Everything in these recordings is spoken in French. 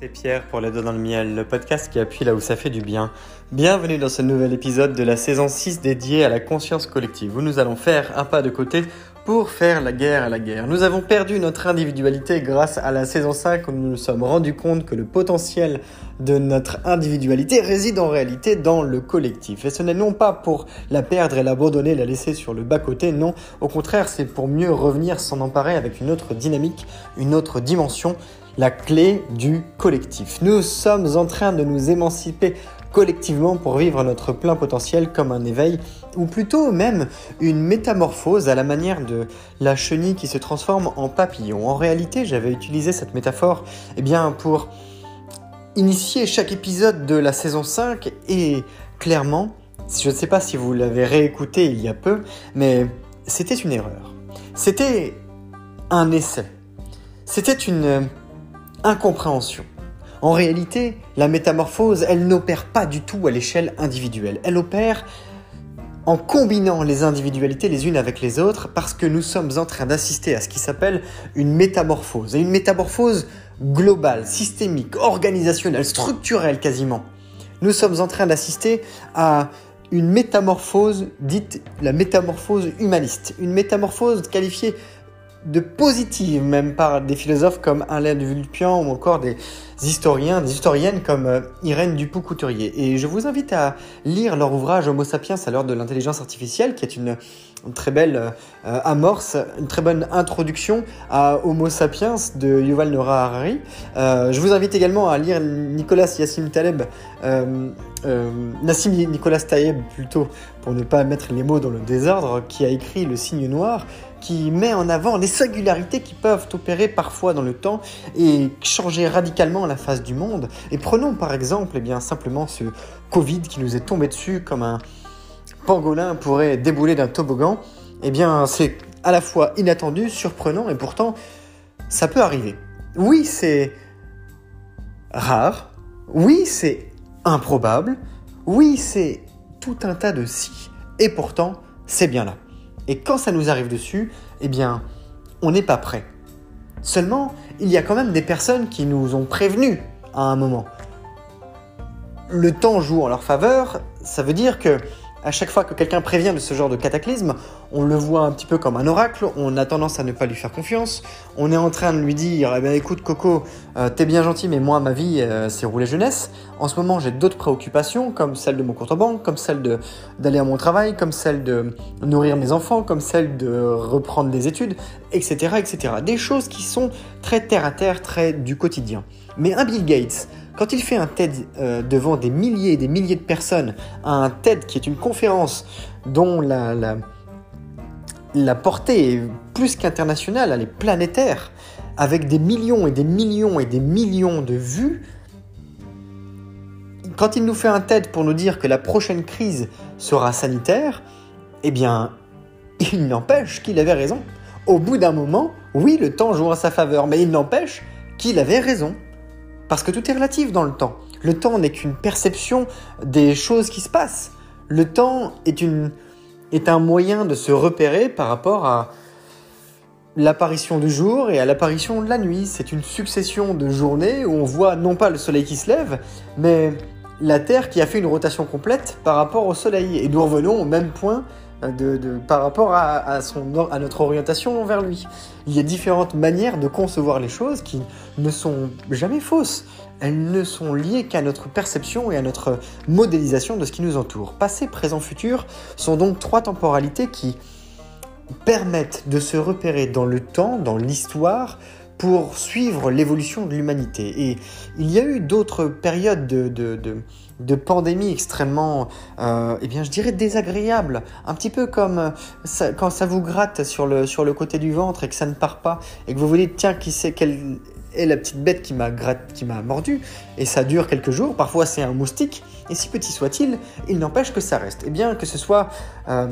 c'est Pierre pour Les Deux dans le Miel, le podcast qui appuie là où ça fait du bien. Bienvenue dans ce nouvel épisode de la saison 6 dédiée à la conscience collective, où nous allons faire un pas de côté pour faire la guerre à la guerre. Nous avons perdu notre individualité grâce à la saison 5 où nous nous sommes rendus compte que le potentiel de notre individualité réside en réalité dans le collectif. Et ce n'est non pas pour la perdre et l'abandonner, la laisser sur le bas-côté, non, au contraire c'est pour mieux revenir s'en emparer avec une autre dynamique, une autre dimension, la clé du collectif. Nous sommes en train de nous émanciper collectivement pour vivre notre plein potentiel comme un éveil, ou plutôt même une métamorphose à la manière de la chenille qui se transforme en papillon. En réalité, j'avais utilisé cette métaphore eh bien, pour initier chaque épisode de la saison 5 et clairement, je ne sais pas si vous l'avez réécouté il y a peu, mais c'était une erreur. C'était un essai. C'était une incompréhension. En réalité, la métamorphose, elle n'opère pas du tout à l'échelle individuelle. Elle opère en combinant les individualités les unes avec les autres parce que nous sommes en train d'assister à ce qui s'appelle une métamorphose. Et une métamorphose globale, systémique, organisationnelle, structurelle quasiment. Nous sommes en train d'assister à une métamorphose dite la métamorphose humaniste. Une métamorphose qualifiée de positive, même par des philosophes comme Alain de Vulpian ou encore des historiens, des historiennes comme euh, Irène Dupont-Couturier. Et je vous invite à lire leur ouvrage Homo sapiens à l'heure de l'intelligence artificielle, qui est une, très belle euh, amorce, une très bonne introduction à Homo sapiens de Yuval Noah Harari. Euh, je vous invite également à lire Nicolas Yassim Taleb, Nassim Nicolas Taleb plutôt, pour ne pas mettre les mots dans le désordre, qui a écrit Le signe noir qui met en avant les singularités qui peuvent opérer parfois dans le temps et changer radicalement la face du monde. Et prenons par exemple eh bien, simplement ce Covid qui nous est tombé dessus comme un pangolin pourrait débouler d'un toboggan. Eh bien, c'est à la fois inattendu, surprenant et pourtant, ça peut arriver. Oui, c'est rare. Oui, c'est improbable. Oui, c'est tout un tas de si. Et pourtant, c'est bien là. Et quand ça nous arrive dessus, eh bien, on n'est pas prêt. Seulement, il y a quand même des personnes qui nous ont prévenus à un moment. Le temps joue en leur faveur, ça veut dire que à chaque fois que quelqu'un prévient de ce genre de cataclysme, on le voit un petit peu comme un oracle, on a tendance à ne pas lui faire confiance, on est en train de lui dire eh écoute Coco, euh, t'es bien gentil, mais moi ma vie euh, c'est rouler jeunesse. En ce moment j'ai d'autres préoccupations, comme celle de mon compte en banque, comme celle d'aller à mon travail, comme celle de nourrir mes enfants, comme celle de reprendre des études, etc., etc. Des choses qui sont très terre à terre, très du quotidien. Mais un Bill Gates, quand il fait un TED euh, devant des milliers et des milliers de personnes, un TED qui est une conférence dont la, la, portée est plus qu'internationale, elle est planétaire, avec des millions et des millions et des millions de vues, quand il nous fait un TED pour nous dire que la prochaine crise sera sanitaire, eh bien, il n'empêche qu'il avait raison. Au bout d'un moment, oui, le temps joue en sa faveur, mais il n'empêche qu'il avait raison. Parce que tout est relatif dans le temps. Le temps n'est qu'une perception des choses qui se passent. Le temps est, un moyen de se repérer par rapport à l'apparition du jour et à l'apparition de la nuit. C'est une succession de journées où on voit non pas le soleil qui se lève, mais la Terre qui a fait une rotation complète par rapport au soleil. Et nous revenons au même point de, par rapport à, notre orientation vers lui. Il y a différentes manières de concevoir les choses qui ne sont jamais fausses. Elles ne sont liées qu'à notre perception et à notre modélisation de ce qui nous entoure. Passé, présent, futur sont donc trois temporalités qui permettent de se repérer dans le temps, dans l'histoire, pour suivre l'évolution de l'humanité. Et il y a eu d'autres périodes de, de, de, pandémie extrêmement, euh, eh bien, je dirais désagréables. Un petit peu comme euh, quand ça vous gratte sur le, sur le côté du ventre et que ça ne part pas, et que vous vous dites, tiens, qui sait quelle est la petite bête qui m'a qui m'a mordu, et ça dure quelques jours, parfois c'est un moustique, et si petit soit-il, il, n'empêche que ça reste. Et eh bien que ce soit euh,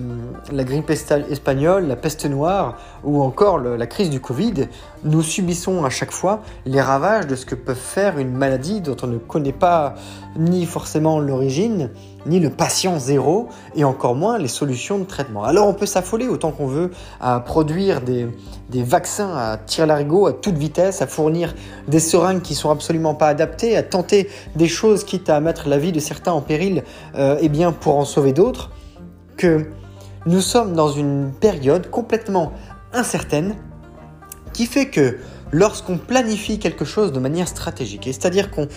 la grippe espagnole, la peste noire, ou encore la crise du Covid, nous subissons à chaque fois les ravages de ce que peut faire une maladie dont on ne connaît pas ni forcément l'origine, ni le patient zéro, et encore moins les solutions de traitement. Alors on peut s'affoler autant qu'on veut à produire des, vaccins à tir larigot à toute vitesse, à fournir des seringues qui sont absolument pas adaptées, à tenter des choses quitte à mettre la vie de certains en péril, euh, eh bien pour en sauver d'autres, que nous sommes dans une période complètement incertaine qui fait que lorsqu'on planifie quelque chose de manière stratégique, c'est-à-dire qu'on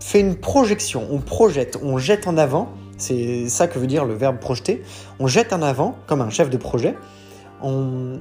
fait une projection, on projette, on jette en avant, c'est ça que veut dire le verbe projeter, on jette en avant comme un chef de projet, on,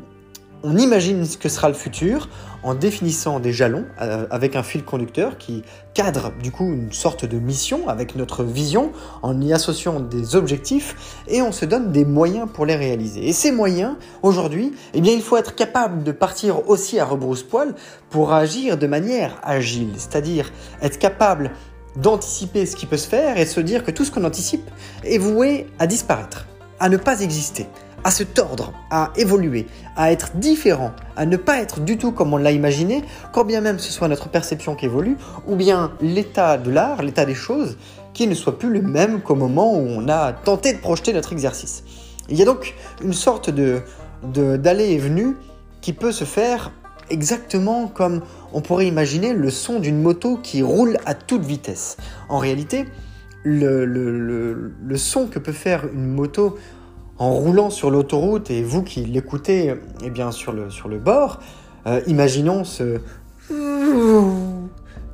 imagine ce que sera le futur en définissant des jalons euh, avec un fil conducteur qui cadre du coup une sorte de mission avec notre vision en y associant des objectifs et on se donne des moyens pour les réaliser. Et ces moyens, aujourd'hui, eh bien il faut être capable de partir aussi à rebrousse-poil pour agir de manière agile, c'est-à-dire être capable d'anticiper ce qui peut se faire et se dire que tout ce qu'on anticipe est voué à disparaître, à ne pas exister à se tordre, à évoluer, à être différent, à ne pas être du tout comme on l'a imaginé, quand bien même ce soit notre perception qui évolue, ou bien l'état de l'art, l'état des choses, qui ne soit plus le même qu'au moment où on a tenté de projeter notre exercice. Il y a donc une sorte de d'aller et venue qui peut se faire exactement comme on pourrait imaginer le son d'une moto qui roule à toute vitesse. En réalité, le, son que peut faire une moto en roulant sur l'autoroute et vous qui l'écoutez eh bien sur le, sur le bord, euh, imaginons ce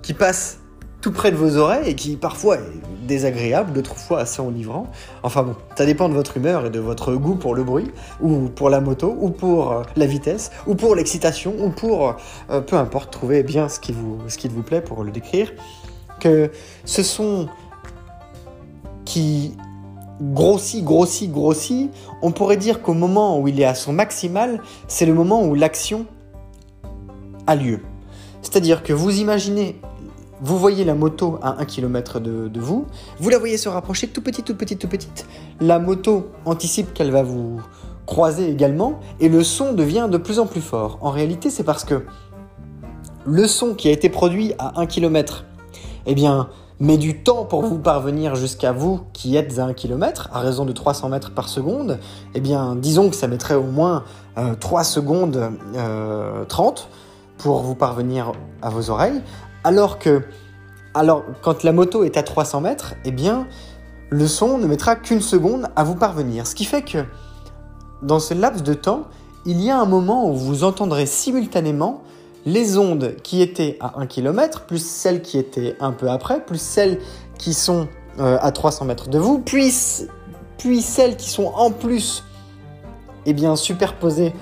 qui passe tout près de vos oreilles et qui parfois est désagréable, d'autres fois assez enivrant. Enfin bon, ça dépend de votre humeur et de votre goût pour le bruit, ou pour la moto, ou pour euh, la vitesse, ou pour l'excitation, ou pour euh, peu importe, trouver bien ce qui, vous, ce qui vous plaît pour le décrire. Que ce sont qui grossit, grossit, grossit, on pourrait dire qu'au moment où il est à son maximal, c'est le moment où l'action a lieu. C'est-à-dire que vous imaginez, vous voyez la moto à 1 km de, vous, vous la voyez se rapprocher tout petite, tout petite, tout petite. La moto anticipe qu'elle va vous croiser également, et le son devient de plus en plus fort. En réalité, c'est parce que le son qui a été produit à 1 km, eh bien, mais du temps pour vous parvenir jusqu'à vous qui êtes à 1 km, à raison de 300 mètres par seconde, eh bien, disons que ça mettrait au moins 3 euh, secondes 30 euh, pour vous parvenir à vos oreilles, alors que, alors, quand la moto est à 300 mètres, eh bien, le son ne mettra qu'une seconde à vous parvenir. Ce qui fait que, dans ce laps de temps, il y a un moment où vous entendrez simultanément les ondes qui étaient à 1 km, plus celles qui étaient un peu après, plus celles qui sont euh, à 300 mètres de vous, puis, puis celles qui sont en plus eh bien, superposées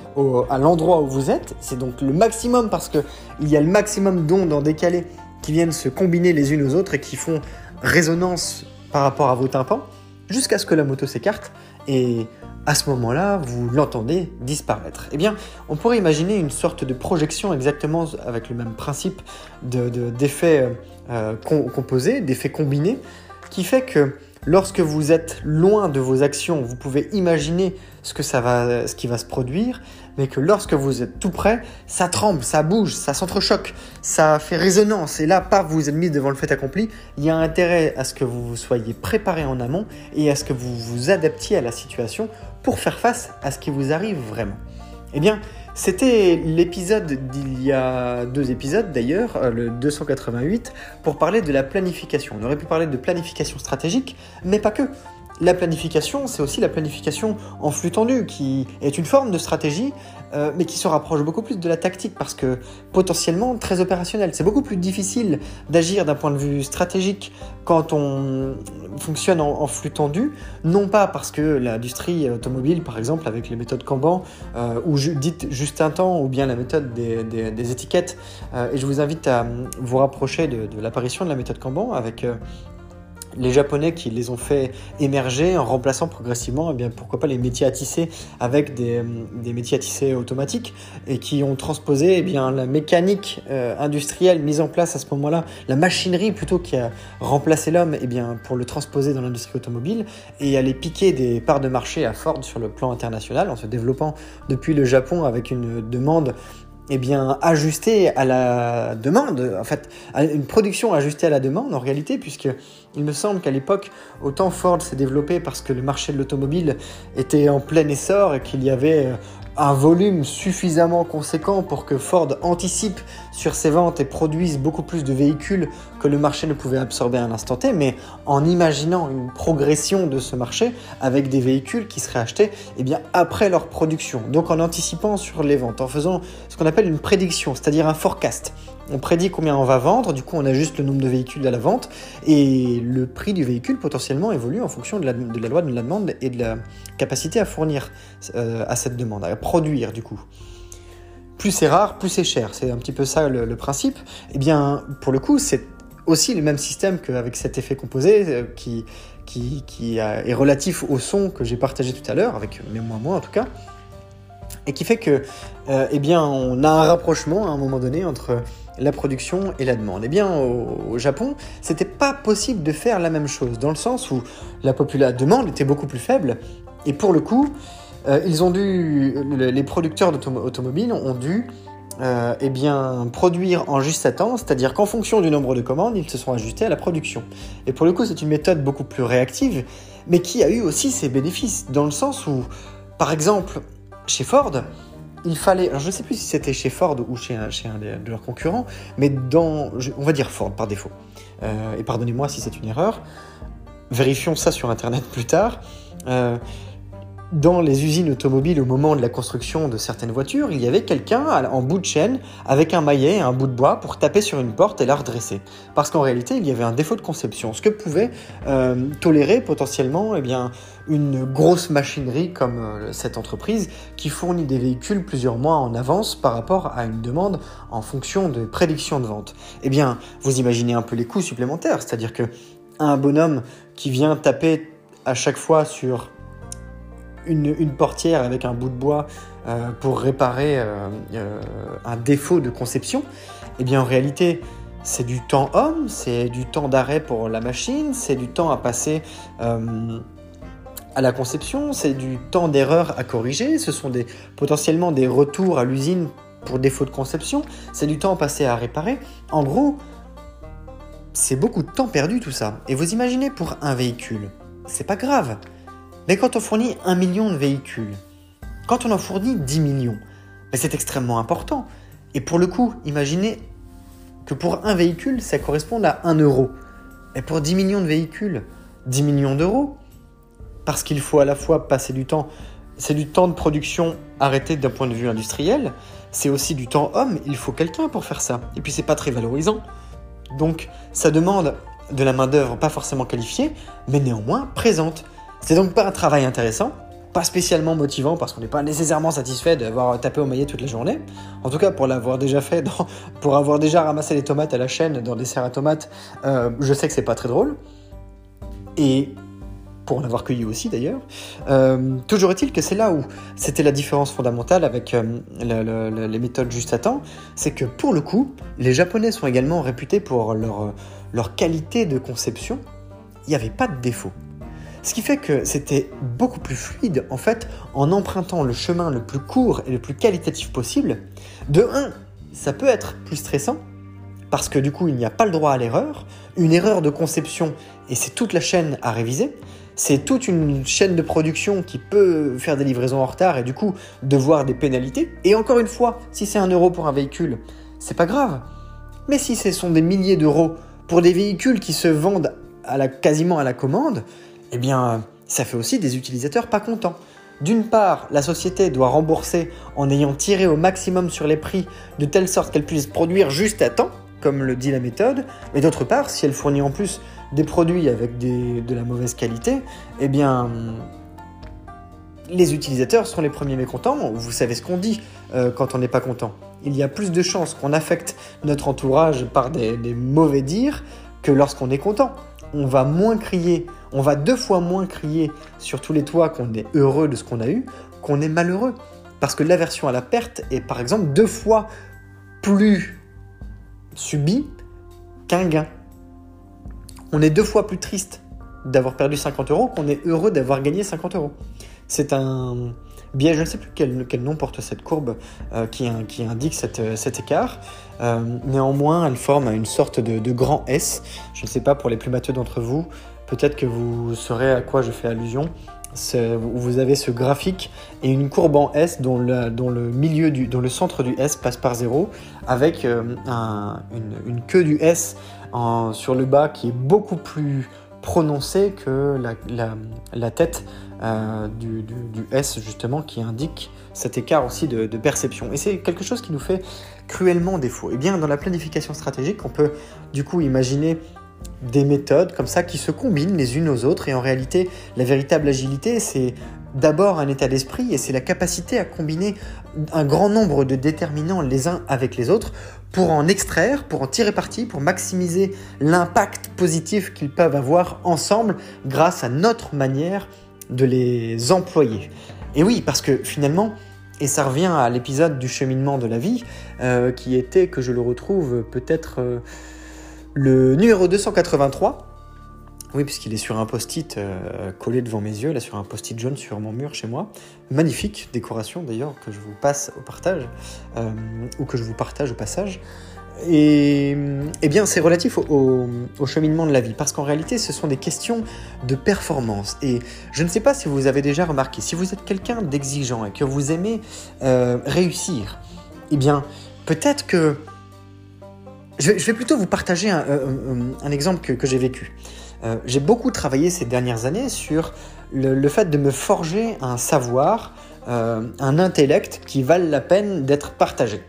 à l'endroit où vous êtes. C'est donc le maximum parce qu'il y a le maximum d'ondes en décalé qui viennent se combiner les unes aux autres et qui font résonance par rapport à vos tympans, jusqu'à ce que la moto s'écarte. Et à ce moment-là, vous l'entendez disparaître. Eh bien, on pourrait imaginer une sorte de projection exactement avec le même principe d'effets de, euh, composés, d'effets combinés, qui fait que lorsque vous êtes loin de vos actions, vous pouvez imaginer ce, qui va se produire, mais que lorsque vous êtes tout près, ça tremble, ça bouge, ça s'entrechoque, ça fait résonance. Et là, pas vous êtes mis devant le fait accompli, il y a intérêt à ce que vous soyez préparé en amont et à ce que vous vous adaptiez à la situation pour faire face à ce qui vous arrive vraiment. Eh bien, c'était l'épisode d'il y a deux épisodes d'ailleurs, euh, le 288, pour parler de la planification. On aurait pu parler de planification stratégique, mais pas que. La planification, c'est aussi la planification en flux tendu, qui est une forme de stratégie, euh, mais qui se rapproche beaucoup plus de la tactique, parce que potentiellement très opérationnelle. C'est beaucoup plus difficile d'agir d'un point de vue stratégique quand on fonctionne en, flux tendu, non pas parce que l'industrie automobile, par exemple, avec les méthodes Kanban, euh, ou dites juste un temps, ou bien la méthode des, étiquettes, euh, et je vous invite à vous rapprocher de, de l'apparition de la méthode Kanban avec les Japonais qui les ont fait émerger en remplaçant progressivement, eh bien, pourquoi pas les métiers à tisser avec des, des métiers à tisser automatiques et qui ont transposé eh bien, la mécanique euh, industrielle mise en place à ce moment-là, la machinerie plutôt qui a remplacé l'homme eh pour le transposer dans l'industrie automobile et aller piquer des parts de marché à Ford sur le plan international en se développant depuis le Japon avec une demande eh bien, ajustée à la demande, en fait, une production ajustée à la demande en réalité, puisque il me semble qu'à l'époque, autant Ford s'est développé parce que le marché de l'automobile était en plein essor et qu'il y avait euh, un volume suffisamment conséquent pour que Ford anticipe sur ses ventes et produise beaucoup plus de véhicules que le marché ne pouvait absorber à un instant T, mais en imaginant une progression de ce marché avec des véhicules qui seraient achetés eh bien, après leur production. Donc en anticipant sur les ventes, en faisant ce qu'on appelle une prédiction, c'est-à-dire un forecast. On prédit combien on va vendre, du coup on ajuste le nombre de véhicules à la vente et le prix du véhicule potentiellement évolue en fonction de la, loi de la demande et de la capacité à fournir euh, à cette demande, à produire du coup. Plus c'est rare, plus c'est cher. C'est un petit peu ça le, principe. Et eh bien, pour le coup, c'est aussi le même système qu'avec cet effet composé euh, qui, qui, est relatif au son que j'ai partagé tout à l'heure, avec mes moi moi en tout cas, et qui fait que, euh, eh bien, on a un rapprochement à un moment donné entre la production et la demande. Eh bien, au, Japon, c'était pas possible de faire la même chose, dans le sens où la, demande était beaucoup plus faible, et pour le coup, euh, les producteurs d'automobiles ont dû euh, eh produire en juste à temps, c'est-à-dire qu'en fonction du nombre de commandes, ils se sont ajustés à la production. Et pour le coup, c'est une méthode beaucoup plus réactive, mais qui a eu aussi ses bénéfices, dans le sens où, par exemple, chez Ford, il fallait, je ne sais plus si c'était chez Ford ou chez un, de leurs concurrents, mais dans, on va dire Ford par défaut. Euh, et pardonnez-moi si c'est une erreur. Vérifions ça sur Internet plus tard. Dans les usines automobiles au moment de la construction de certaines voitures, il y avait quelqu'un en bout de chaîne avec un maillet et un bout de bois pour taper sur une porte et la redresser. Parce qu'en réalité, il y avait un défaut de conception, ce que pouvait euh, tolérer potentiellement eh bien, une grosse machinerie comme euh, cette entreprise qui fournit des véhicules plusieurs mois en avance par rapport à une demande en fonction de prédiction de vente. Eh bien, vous imaginez un peu les coûts supplémentaires, c'est-à-dire que un bonhomme qui vient taper à chaque fois sur une, portière avec un bout de bois euh, pour réparer euh, euh, un défaut de conception, eh bien en réalité c'est du temps homme, c'est du temps d'arrêt pour la machine, c'est du temps à passer à la conception, c'est du temps d'erreur à corriger, ce sont potentiellement des retours à l'usine pour défaut de conception, c'est du temps passé à réparer. En gros, c'est beaucoup de temps perdu tout ça. Et vous imaginez pour un véhicule, c'est pas grave. Mais quand on fournit un million de véhicules, quand on en fournit 10 millions, c'est extrêmement important. Et pour le coup, imaginez que pour un véhicule, ça corresponde à 1 euro. Et pour 10 millions de véhicules, 10 millions d'euros. Parce qu'il faut à la fois passer du temps, c'est du temps de production arrêté d'un point de vue industriel, c'est aussi du temps homme, il faut quelqu'un pour faire ça. Et puis c'est pas très valorisant. Donc ça demande de la main-d'œuvre pas forcément qualifiée, mais néanmoins présente. C'est donc pas un travail intéressant, pas spécialement motivant parce qu'on n'est pas nécessairement satisfait d'avoir tapé au maillet toute la journée. En tout cas, pour l'avoir déjà fait, pour avoir déjà ramassé les tomates à la chaîne dans des serres à tomates, euh, je sais que c'est pas très drôle. Et pour en avoir cueilli aussi d'ailleurs. Euh, toujours est-il que c'est là où c'était la différence fondamentale avec euh, les méthodes juste à temps, c'est que pour le coup, les Japonais sont également réputés pour leur, leur qualité de conception. Il n'y avait pas de défaut. Ce qui fait que c'était beaucoup plus fluide en fait en empruntant le chemin le plus court et le plus qualitatif possible. De 1, ça peut être plus stressant parce que du coup il n'y a pas le droit à l'erreur. Une erreur de conception et c'est toute la chaîne à réviser. C'est toute une chaîne de production qui peut faire des livraisons en retard et du coup devoir des pénalités. Et encore une fois, si c'est un euro pour un véhicule, c'est pas grave. Mais si ce sont des milliers d'euros pour des véhicules qui se vendent quasiment à la commande, eh bien, ça fait aussi des utilisateurs pas contents. D'une part, la société doit rembourser en ayant tiré au maximum sur les prix de telle sorte qu'elle puisse produire juste à temps, comme le dit la méthode, mais d'autre part, si elle fournit en plus des produits avec de la mauvaise qualité, eh bien, les utilisateurs seront les premiers mécontents. Vous savez ce qu'on dit euh, quand on n'est pas content. Il y a plus de chances qu'on affecte notre entourage par des mauvais dires que lorsqu'on est content. On va moins crier on va deux fois moins crier sur tous les toits qu'on est heureux de ce qu'on a eu qu'on est malheureux. Parce que l'aversion à la perte est par exemple deux fois plus subie qu'un gain. On est deux fois plus triste d'avoir perdu 50 euros qu'on est heureux d'avoir gagné 50 euros. C'est un, biais, je ne sais plus quel, nom porte cette courbe euh, qui, indique cette, cet écart. néanmoins, elle forme une sorte de, de, grand S. Je ne sais pas pour les plus matheux d'entre vous, peut-être que vous saurez à quoi je fais allusion vous avez ce graphique et une courbe en S dont le, milieu du, dont le centre du S passe par 0 avec euh, une, queue du S sur le bas qui est beaucoup plus prononcée que la, tête euh, du, S justement qui indique cet écart aussi de, de perception. Et c'est quelque chose qui nous fait cruellement défaut. Et eh bien dans la planification stratégique, on peut du coup imaginer des méthodes comme ça qui se combinent les unes aux autres. Et en réalité, la véritable agilité, c'est d'abord un état d'esprit et c'est la capacité à combiner un grand nombre de déterminants les uns avec les autres pour en extraire, pour en tirer parti, pour maximiser l'impact positif qu'ils peuvent avoir ensemble grâce à notre manière de les employer. Et oui, parce que finalement, et ça revient à l'épisode du cheminement de la vie, euh, qui était, que je le retrouve peut-être... Euh, le numéro 283, oui, puisqu'il est sur un post-it euh, collé devant mes yeux, là sur un post-it jaune sur mon mur chez moi. Magnifique décoration d'ailleurs que je vous passe au partage, euh, ou que je vous partage au passage. Et eh bien, c'est relatif au, cheminement de la vie, parce qu'en réalité, ce sont des questions de performance. Et je ne sais pas si vous avez déjà remarqué, si vous êtes quelqu'un d'exigeant et que vous aimez euh, réussir, eh bien, peut-être que je vais, plutôt vous partager un, euh, exemple que, j'ai vécu. Euh, j'ai beaucoup travaillé ces dernières années sur le, fait de me forger un savoir, euh, un intellect qui valent la peine d'être partagé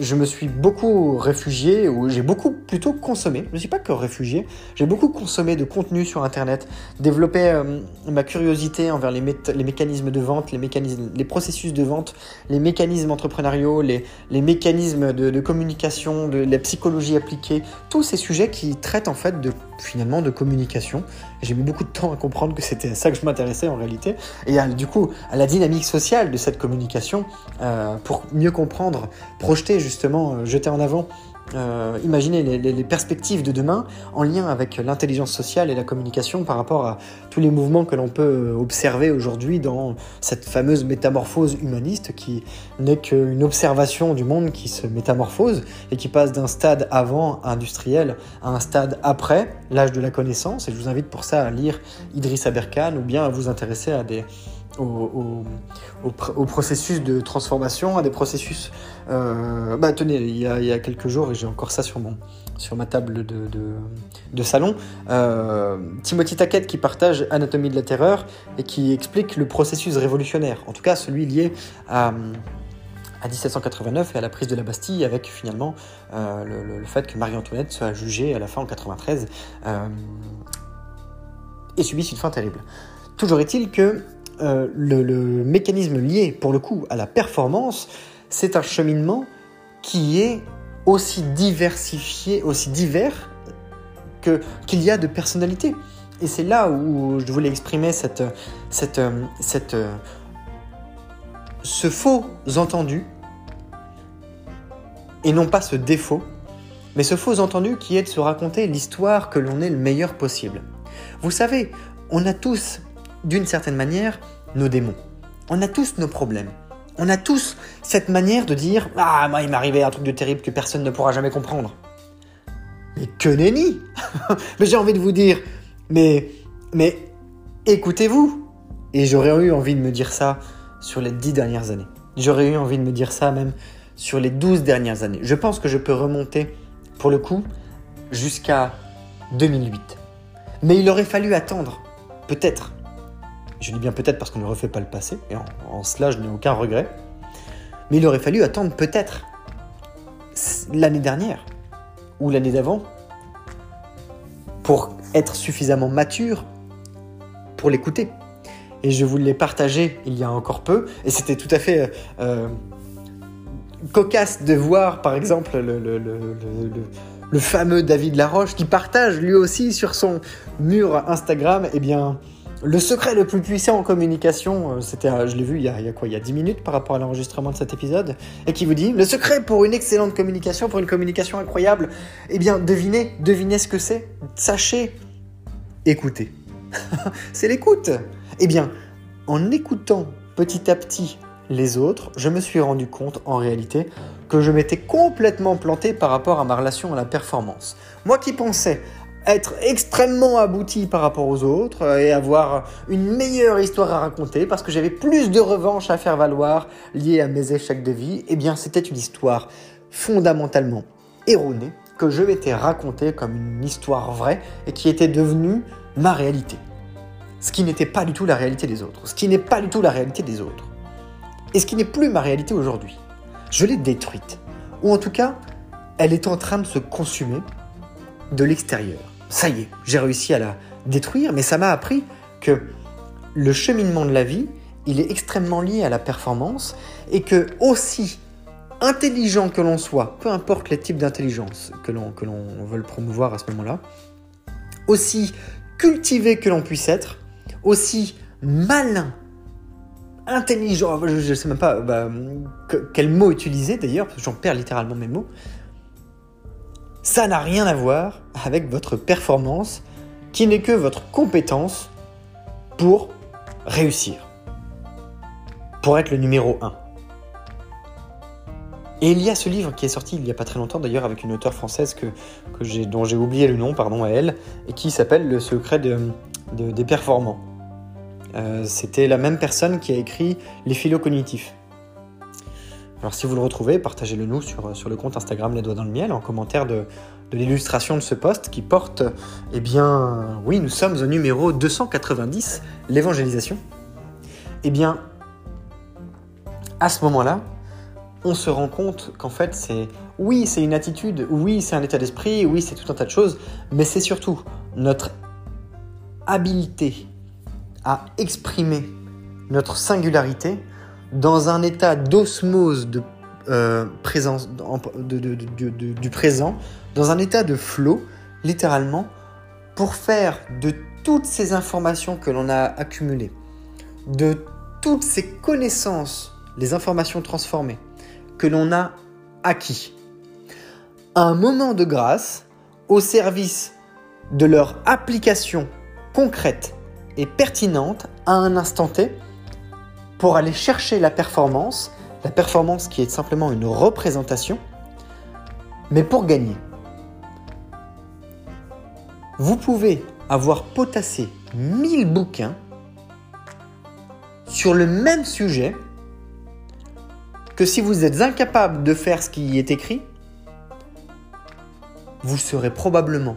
je me suis beaucoup réfugié, ou j'ai beaucoup plutôt consommé, je ne suis pas que réfugié, j'ai beaucoup consommé de contenu sur Internet, développé euh, ma curiosité envers les, mécanismes de vente, les, mécanismes, les processus de vente, les mécanismes entrepreneuriaux, les, mécanismes de, communication, de la psychologie appliquée, tous ces sujets qui traitent en fait de, finalement de communication. J'ai mis beaucoup de temps à comprendre que c'était ça que je m'intéressais en réalité, et du coup à la dynamique sociale de cette communication euh, pour mieux comprendre, projeter justement euh, jeter en avant, euh, imaginer les, perspectives de demain en lien avec l'intelligence sociale et la communication par rapport à tous les mouvements que l'on peut observer aujourd'hui dans cette fameuse métamorphose humaniste qui n'est qu'une observation du monde qui se métamorphose et qui passe d'un stade avant industriel à un stade après l'âge de la connaissance. Et je vous invite pour ça à lire Idriss Aberkan ou bien à vous intéresser à des au, processus de transformation, à des processus... Euh, bah tenez, il y, a, quelques jours, et j'ai encore ça sur, mon, sur ma table de, de, salon, euh, Timothy Taquette qui partage Anatomie de la terreur et qui explique le processus révolutionnaire, en tout cas celui lié à à 1789 et à la prise de la Bastille, avec finalement euh, le, fait que Marie-Antoinette soit jugée à la fin en 93 et subisse une fin terrible. Toujours est-il que euh, le, mécanisme lié, pour le coup, à la performance, c'est un cheminement qui est aussi diversifié, aussi divers que qu'il y a de personnalités. Et c'est là où je voulais exprimer cette, cette, cette, ce faux entendu, et non pas ce défaut, mais ce faux entendu qui est de se raconter l'histoire que l'on est le meilleur possible. Vous savez, on a tous d'une certaine manière, nos démons. On a tous nos problèmes. On a tous cette manière de dire Ah, moi, il m'est arrivé un truc de terrible que personne ne pourra jamais comprendre. Mais que nenni Mais j'ai envie de vous dire Mais, mais, écoutez-vous Et j'aurais eu envie de me dire ça sur les dix dernières années. J'aurais eu envie de me dire ça même sur les douze dernières années. Je pense que je peux remonter, pour le coup, jusqu'à 2008. Mais il aurait fallu attendre, peut-être, je dis bien peut-être parce qu'on ne refait pas le passé, et en, cela je n'ai aucun regret. Mais il aurait fallu attendre peut-être l'année dernière ou l'année d'avant pour être suffisamment mature pour l'écouter. Et je vous l'ai partagé il y a encore peu, et c'était tout à fait euh, cocasse de voir par exemple le, le, fameux David Laroche qui partage lui aussi sur son mur Instagram, eh bien, le secret le plus puissant en communication, euh, c'était, je l'ai vu il y, a, quoi Il y a 10 minutes par rapport à l'enregistrement de cet épisode, et qui vous dit le secret pour une excellente communication, pour une communication incroyable, eh bien, devinez, devinez ce que c'est. Sachez écouter. c'est l'écoute. Eh bien, en écoutant petit à petit les autres, je me suis rendu compte en réalité que je m'étais complètement planté par rapport à ma relation à la performance. Moi qui pensais être extrêmement abouti par rapport aux autres euh, et avoir une meilleure histoire à raconter parce que j'avais plus de revanche à faire valoir liée à mes échecs de vie, eh bien c'était une histoire fondamentalement erronée que je m'étais racontée comme une histoire vraie et qui était devenue ma réalité. Ce qui n'était pas du tout la réalité des autres, ce qui n'est pas du tout la réalité des autres. Et ce qui n'est plus ma réalité aujourd'hui. Je l'ai détruite. Ou en tout cas, elle est en train de se consumer de l'extérieur. Ça y est, j'ai réussi à la détruire, mais ça m'a appris que le cheminement de la vie, il est extrêmement lié à la performance et que aussi intelligent que l'on soit, peu importe les types d'intelligence que l'on que l'on veut promouvoir à ce moment-là, aussi cultivé que l'on puisse être, aussi malin, intelligent, je ne sais même pas bah, quel mot utiliser d'ailleurs, parce que j'en perds littéralement mes mots, ça n'a rien à voir avec votre performance qui n'est que votre compétence pour réussir, pour être le numéro 1. Et il y a ce livre qui est sorti il n'y a pas très longtemps d'ailleurs avec une auteure française que, que dont j'ai oublié le nom pardon, à elle, et qui s'appelle Le secret des performants. Euh, c'était la même personne qui a écrit Les philo cognitifs. Alors si vous le retrouvez, partagez-le nous sur, sur le compte Instagram Les Doigts dans le Miel en commentaire de, l'illustration de ce poste qui porte, eh bien, oui, nous sommes au numéro 290, l'évangélisation. Eh bien, à ce moment-là, on se rend compte qu'en fait, c'est, oui, c'est une attitude, oui, c'est un état d'esprit, oui, c'est tout un tas de choses, mais c'est surtout notre habileté à exprimer notre singularité dans un état d'osmose de euh, présence du présent, dans un état de flow, littéralement, pour faire de toutes ces informations que l'on a accumulées, de toutes ces connaissances, les informations transformées que l'on a acquis, un moment de grâce au service de leur application concrète et pertinente à un instant T pour aller chercher la performance, la performance qui est simplement une représentation, mais pour gagner. Vous pouvez avoir potassé 1000 bouquins sur le même sujet que si vous êtes incapable de faire ce qui y est écrit, vous serez probablement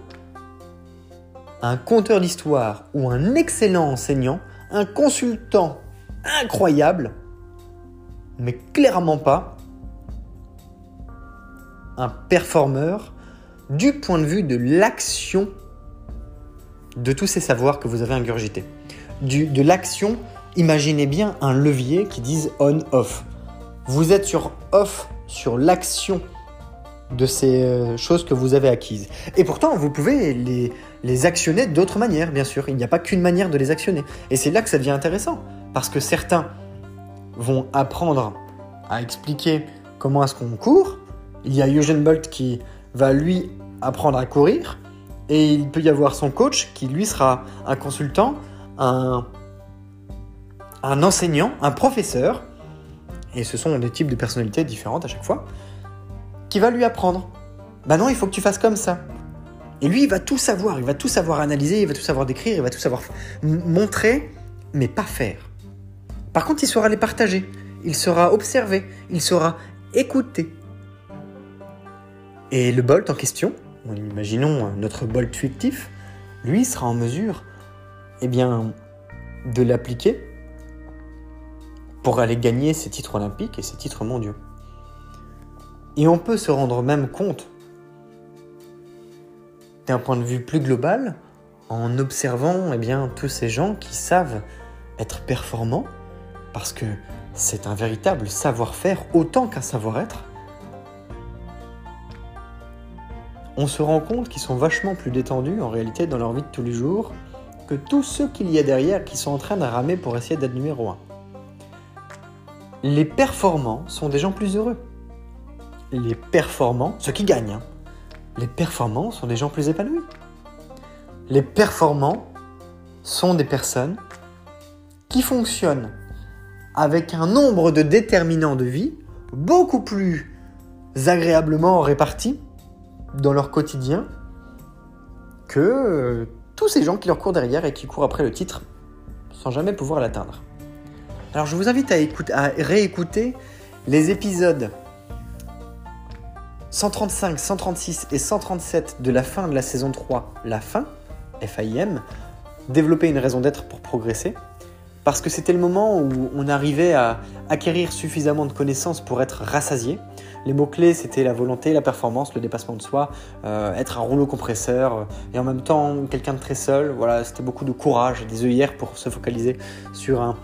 un conteur d'histoire ou un excellent enseignant, un consultant incroyable, mais clairement pas un performeur du point de vue de l'action de tous ces savoirs que vous avez ingurgités. Du, de l'action, imaginez bien un levier qui dise on-off. Vous êtes sur off sur l'action de ces euh, choses que vous avez acquises. Et pourtant, vous pouvez les, les actionner d'autres manières, bien sûr. Il n'y a pas qu'une manière de les actionner. Et c'est là que ça devient intéressant. Parce que certains vont apprendre à expliquer comment est-ce qu'on court. Il y a Eugene Bolt qui va lui apprendre à courir. Et il peut y avoir son coach qui lui sera un consultant, un, un enseignant, un professeur. Et ce sont des types de personnalités différentes à chaque fois. Qui va lui apprendre. Bah non, il faut que tu fasses comme ça. Et lui, il va tout savoir, il va tout savoir analyser, il va tout savoir décrire, il va tout savoir montrer, mais pas faire. Par contre, il saura les partager, il saura observer, il saura écouter. Et le Bolt en question, imaginons notre Bolt fictif, lui sera en mesure eh bien, de l'appliquer pour aller gagner ses titres olympiques et ses titres mondiaux. Et on peut se rendre même compte d'un point de vue plus global, en observant eh bien, tous ces gens qui savent être performants, parce que c'est un véritable savoir-faire autant qu'un savoir-être, on se rend compte qu'ils sont vachement plus détendus en réalité dans leur vie de tous les jours que tous ceux qu'il y a derrière qui sont en train de ramer pour essayer d'être numéro un. Les performants sont des gens plus heureux. Les performants, ceux qui gagnent, hein, les performants sont des gens plus épanouis. Les performants sont des personnes qui fonctionnent avec un nombre de déterminants de vie beaucoup plus agréablement répartis dans leur quotidien que euh, tous ces gens qui leur courent derrière et qui courent après le titre sans jamais pouvoir l'atteindre. Alors je vous invite à, à réécouter les épisodes 135, 136 et 137 de la fin de la saison 3, la fin, FAIM, développer une raison d'être pour progresser, parce que c'était le moment où on arrivait à acquérir suffisamment de connaissances pour être rassasié. Les mots-clés, c'était la volonté, la performance, le dépassement de soi, euh, être un rouleau compresseur, euh, et en même temps quelqu'un de très seul. Voilà, c'était beaucoup de courage, des œillères pour se focaliser sur un,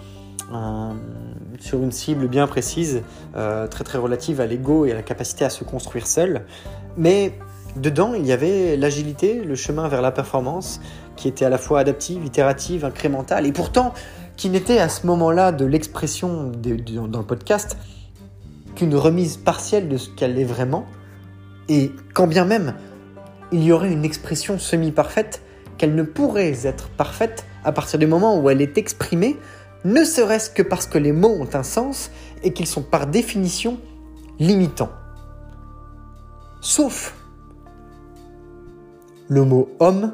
sur une cible bien précise, euh, très très relative à l'ego et à la capacité à se construire seul. Mais dedans, il y avait l'agilité, le chemin vers la performance, qui était à la fois adaptive, itérative, incrémentale, et pourtant qui n'était à ce moment-là de l'expression dans le podcast qu'une remise partielle de ce qu'elle est vraiment, et quand bien même il y aurait une expression semi-parfaite, qu'elle ne pourrait être parfaite à partir du moment où elle est exprimée ne serait-ce que parce que les mots ont un sens et qu'ils sont par définition limitants. Sauf le mot homme,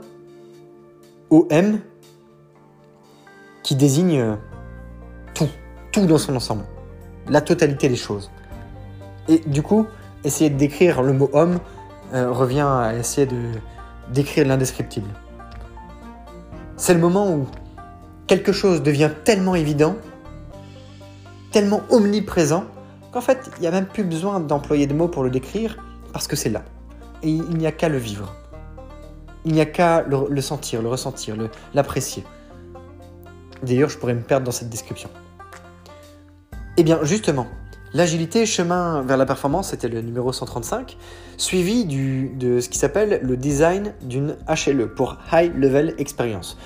OM, qui désigne tout, tout dans son ensemble, la totalité des choses. Et du coup, essayer de décrire le mot homme euh, revient à essayer de décrire l'indescriptible. C'est le moment où quelque chose devient tellement évident, tellement omniprésent, qu'en fait, il n'y a même plus besoin d'employer de mots pour le décrire, parce que c'est là. Et il n'y a qu'à le vivre. Il n'y a qu'à le, sentir, le ressentir, l'apprécier. D'ailleurs, je pourrais me perdre dans cette description. Eh bien, justement, l'agilité, chemin vers la performance, c'était le numéro 135, suivi de ce qui s'appelle le design d'une HLE, pour High Level Experience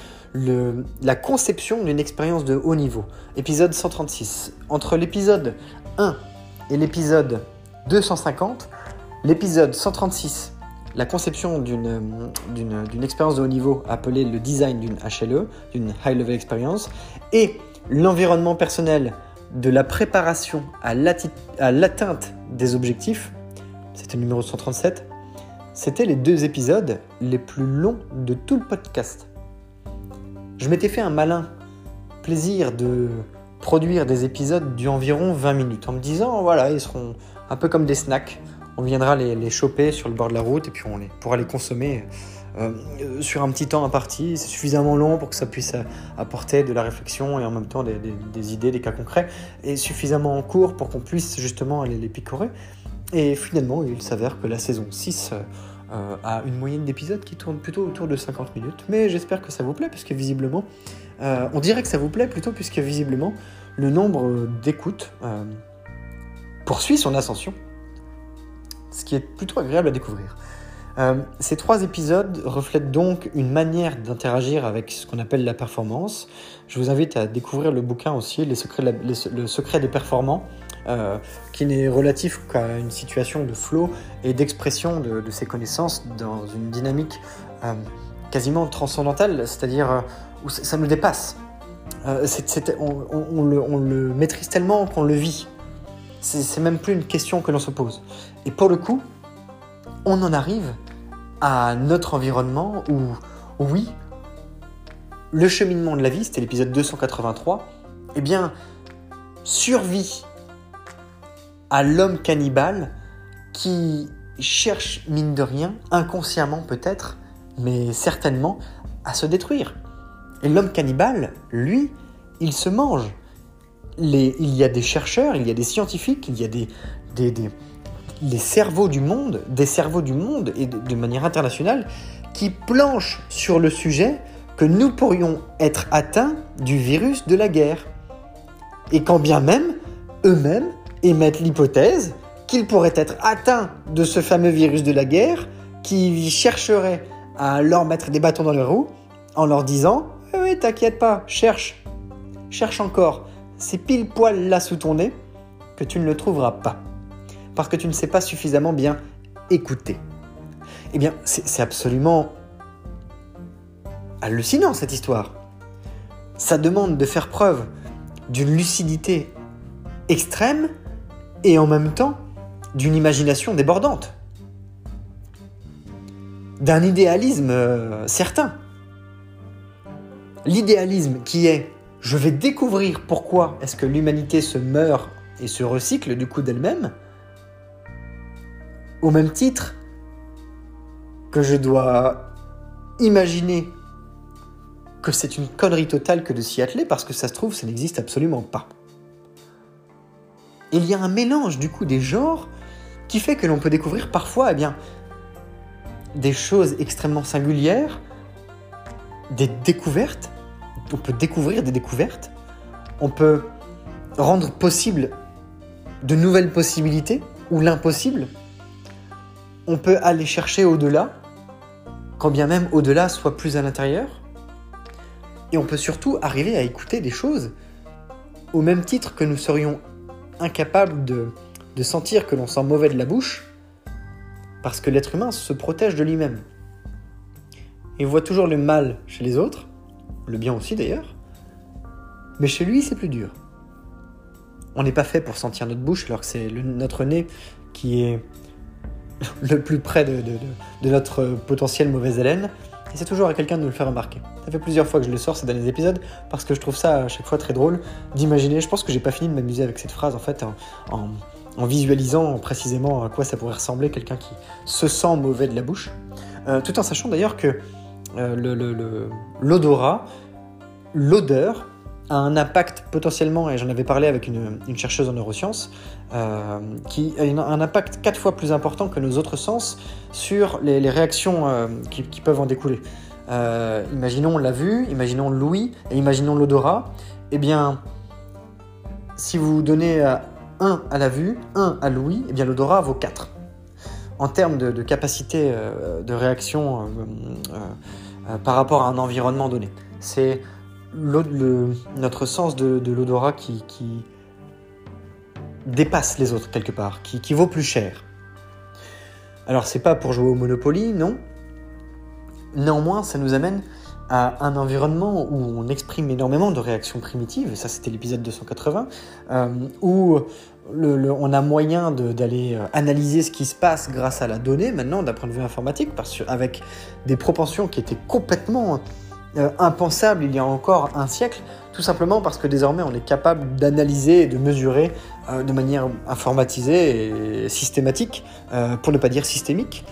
la conception d'une expérience de haut niveau. Épisode 136. Entre l'épisode 1 et l'épisode 250, l'épisode 136, la conception d'une expérience de haut niveau appelée le design d'une HLE, d'une High Level Experience, et l'environnement personnel de la préparation à l'atteinte des objectifs, c'était le numéro 137, c'était les deux épisodes les plus longs de tout le podcast je m'étais fait un malin plaisir de produire des épisodes d'environ 20 minutes en me disant voilà, ils seront un peu comme des snacks. On viendra les, choper sur le bord de la route et puis on pourra les consommer euh, sur un petit temps imparti. C'est suffisamment long pour que ça puisse apporter de la réflexion et en même temps des, idées, des cas concrets, et suffisamment court pour qu'on puisse justement aller les picorer. Et finalement, il s'avère que la saison 6 euh, à une moyenne d'épisodes qui tourne plutôt autour de 50 minutes. Mais j'espère que ça vous plaît, puisque visiblement, euh, on dirait que ça vous plaît plutôt, puisque visiblement, le nombre d'écoutes euh, poursuit son ascension, ce qui est plutôt agréable à découvrir. ces trois épisodes reflètent donc une manière d'interagir avec ce qu'on appelle la performance. Je vous invite à découvrir le bouquin aussi, Les secrets Le secret des performants, euh, qui n'est relatif qu'à une situation de flow et d'expression de, ses connaissances dans une dynamique euh, quasiment transcendantale, c'est-à-dire euh, où ça nous dépasse. on, le, maîtrise tellement qu'on le vit. C'est même plus une question que l'on se pose. Et pour le coup, on en arrive à notre environnement où, oui, le cheminement de la vie, c'était l'épisode 283, eh bien, survie à l'homme cannibale qui cherche, mine de rien, inconsciemment peut-être, mais certainement, à se détruire. Et l'homme cannibale, lui, il se mange. Il y a des chercheurs, il y a des scientifiques, il y a des, les cerveaux du monde, des cerveaux du monde, et de, manière internationale, qui planchent sur le sujet que nous pourrions être atteints du virus de la guerre. Et quand bien même, eux-mêmes émettent l'hypothèse qu'il pourrait être atteint de ce fameux virus de la guerre qui chercherait à leur mettre des bâtons dans les roues en leur disant Oui, t'inquiète pas, cherche, cherche encore, c'est pile poil là sous ton nez que tu ne le trouveras pas parce que tu ne sais pas suffisamment bien écouter. Eh bien, c'est absolument hallucinant cette histoire. Ça demande de faire preuve d'une lucidité extrême et en même temps d'une imagination débordante, d'un idéalisme euh, certain. L'idéalisme qui est je vais découvrir pourquoi est-ce que l'humanité se meurt et se recycle du coup d'elle-même, au même titre que je dois imaginer que c'est une connerie totale que de s'y atteler parce que ça se trouve, ça n'existe absolument pas. Il y a un mélange du coup des genres qui fait que l'on peut découvrir parfois eh bien, des choses extrêmement singulières, des découvertes. On peut découvrir des découvertes. On peut rendre possible de nouvelles possibilités ou l'impossible. On peut aller chercher au-delà, quand bien même au-delà soit plus à l'intérieur. Et on peut surtout arriver à écouter des choses au même titre que nous serions incapables de, sentir que l'on sent mauvais de la bouche, parce que l'être humain se protège de lui-même. Il voit toujours le mal chez les autres, le bien aussi d'ailleurs, mais chez lui c'est plus dur. On n'est pas fait pour sentir notre bouche alors que c'est notre nez qui est le plus près de, notre potentiel mauvaise haleine, et c'est toujours à quelqu'un de nous le faire remarquer. Ça fait plusieurs fois que je le sors ces derniers épisodes parce que je trouve ça à chaque fois très drôle d'imaginer. Je pense que j'ai pas fini de m'amuser avec cette phrase en fait en, visualisant précisément à quoi ça pourrait ressembler quelqu'un qui se sent mauvais de la bouche, euh, tout en sachant d'ailleurs que euh, l'odorat, l'odeur a un impact potentiellement, et j'en avais parlé avec une, chercheuse en neurosciences, euh, qui a un impact quatre fois plus important que nos autres sens sur les, réactions euh, qui, peuvent en découler. Euh, imaginons la vue, imaginons l'ouïe et imaginons l'odorat. Eh bien, si vous donnez 1 à la vue, 1 à l'ouïe, eh bien l'odorat vaut 4. En termes de, de capacité de réaction par rapport à un environnement donné. C'est notre sens de, l'odorat qui, dépasse les autres quelque part, qui, vaut plus cher. Alors c'est pas pour jouer au Monopoly, non. Néanmoins, ça nous amène à un environnement où on exprime énormément de réactions primitives, ça c'était l'épisode 280, euh, où on a moyen d'aller euh, analyser ce qui se passe grâce à la donnée maintenant d'un point de vue informatique, parce, avec des propensions qui étaient complètement euh, impensable il y a encore un siècle, tout simplement parce que désormais on est capable d'analyser et de mesurer euh, de manière informatisée et systématique, euh, pour ne pas dire systémique,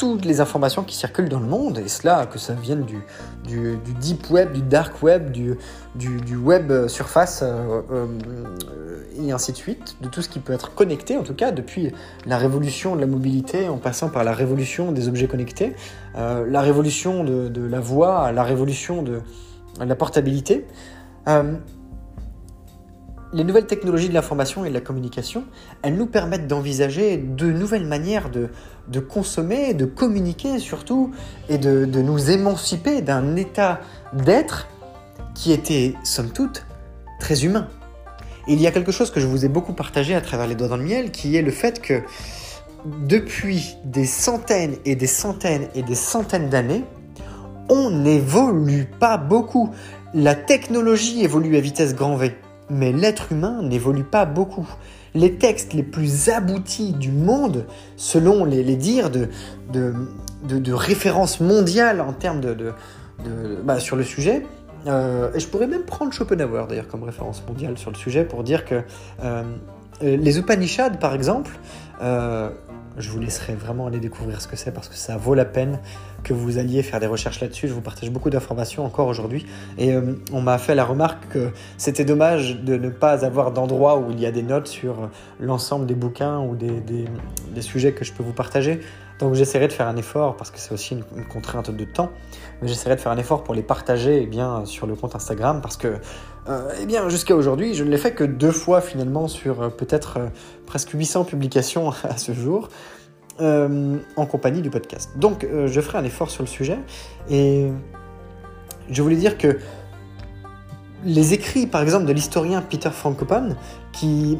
toutes les informations qui circulent dans le monde, et cela, que ça vienne du, du, deep web, du dark web, du, du, web surface, euh, euh, et ainsi de suite, de tout ce qui peut être connecté, en tout cas, depuis la révolution de la mobilité, en passant par la révolution des objets connectés, euh, la révolution de, la voix, la révolution de la portabilité les nouvelles technologies de l'information et de la communication, elles nous permettent d'envisager de nouvelles manières de, consommer, de communiquer surtout, et de, de nous émanciper d'un état d'être qui était, somme toute, très humain. il y a quelque chose que je vous ai beaucoup partagé à travers les doigts dans le miel, qui est le fait que depuis des centaines et des centaines et des centaines d'années, on n'évolue pas beaucoup. La technologie évolue à vitesse grand V mais l'être humain n'évolue pas beaucoup. Les textes les plus aboutis du monde, selon les, dires de, de, référence mondiale en termes de, bah, sur le sujet, euh, et je pourrais même prendre Schopenhauer d'ailleurs comme référence mondiale sur le sujet pour dire que euh, les Upanishads, par exemple, euh, je vous laisserai vraiment aller découvrir ce que c'est parce que ça vaut la peine que vous alliez faire des recherches là-dessus. Je vous partage beaucoup d'informations encore aujourd'hui. Et euh, on m'a fait la remarque que c'était dommage de ne pas avoir d'endroit où il y a des notes sur l'ensemble des bouquins ou des, des, sujets que je peux vous partager. Donc j'essaierai de faire un effort parce que c'est aussi une, contrainte de temps. Mais j'essaierai de faire un effort pour les partager eh bien, sur le compte Instagram parce que euh, eh bien, jusqu'à aujourd'hui, je ne l'ai fait que deux fois finalement sur euh, peut-être presque 800 publications à ce jour. Euh, en compagnie du podcast. Donc euh, je ferai un effort sur le sujet et je voulais dire que les écrits par exemple de l'historien Peter Frankopan qui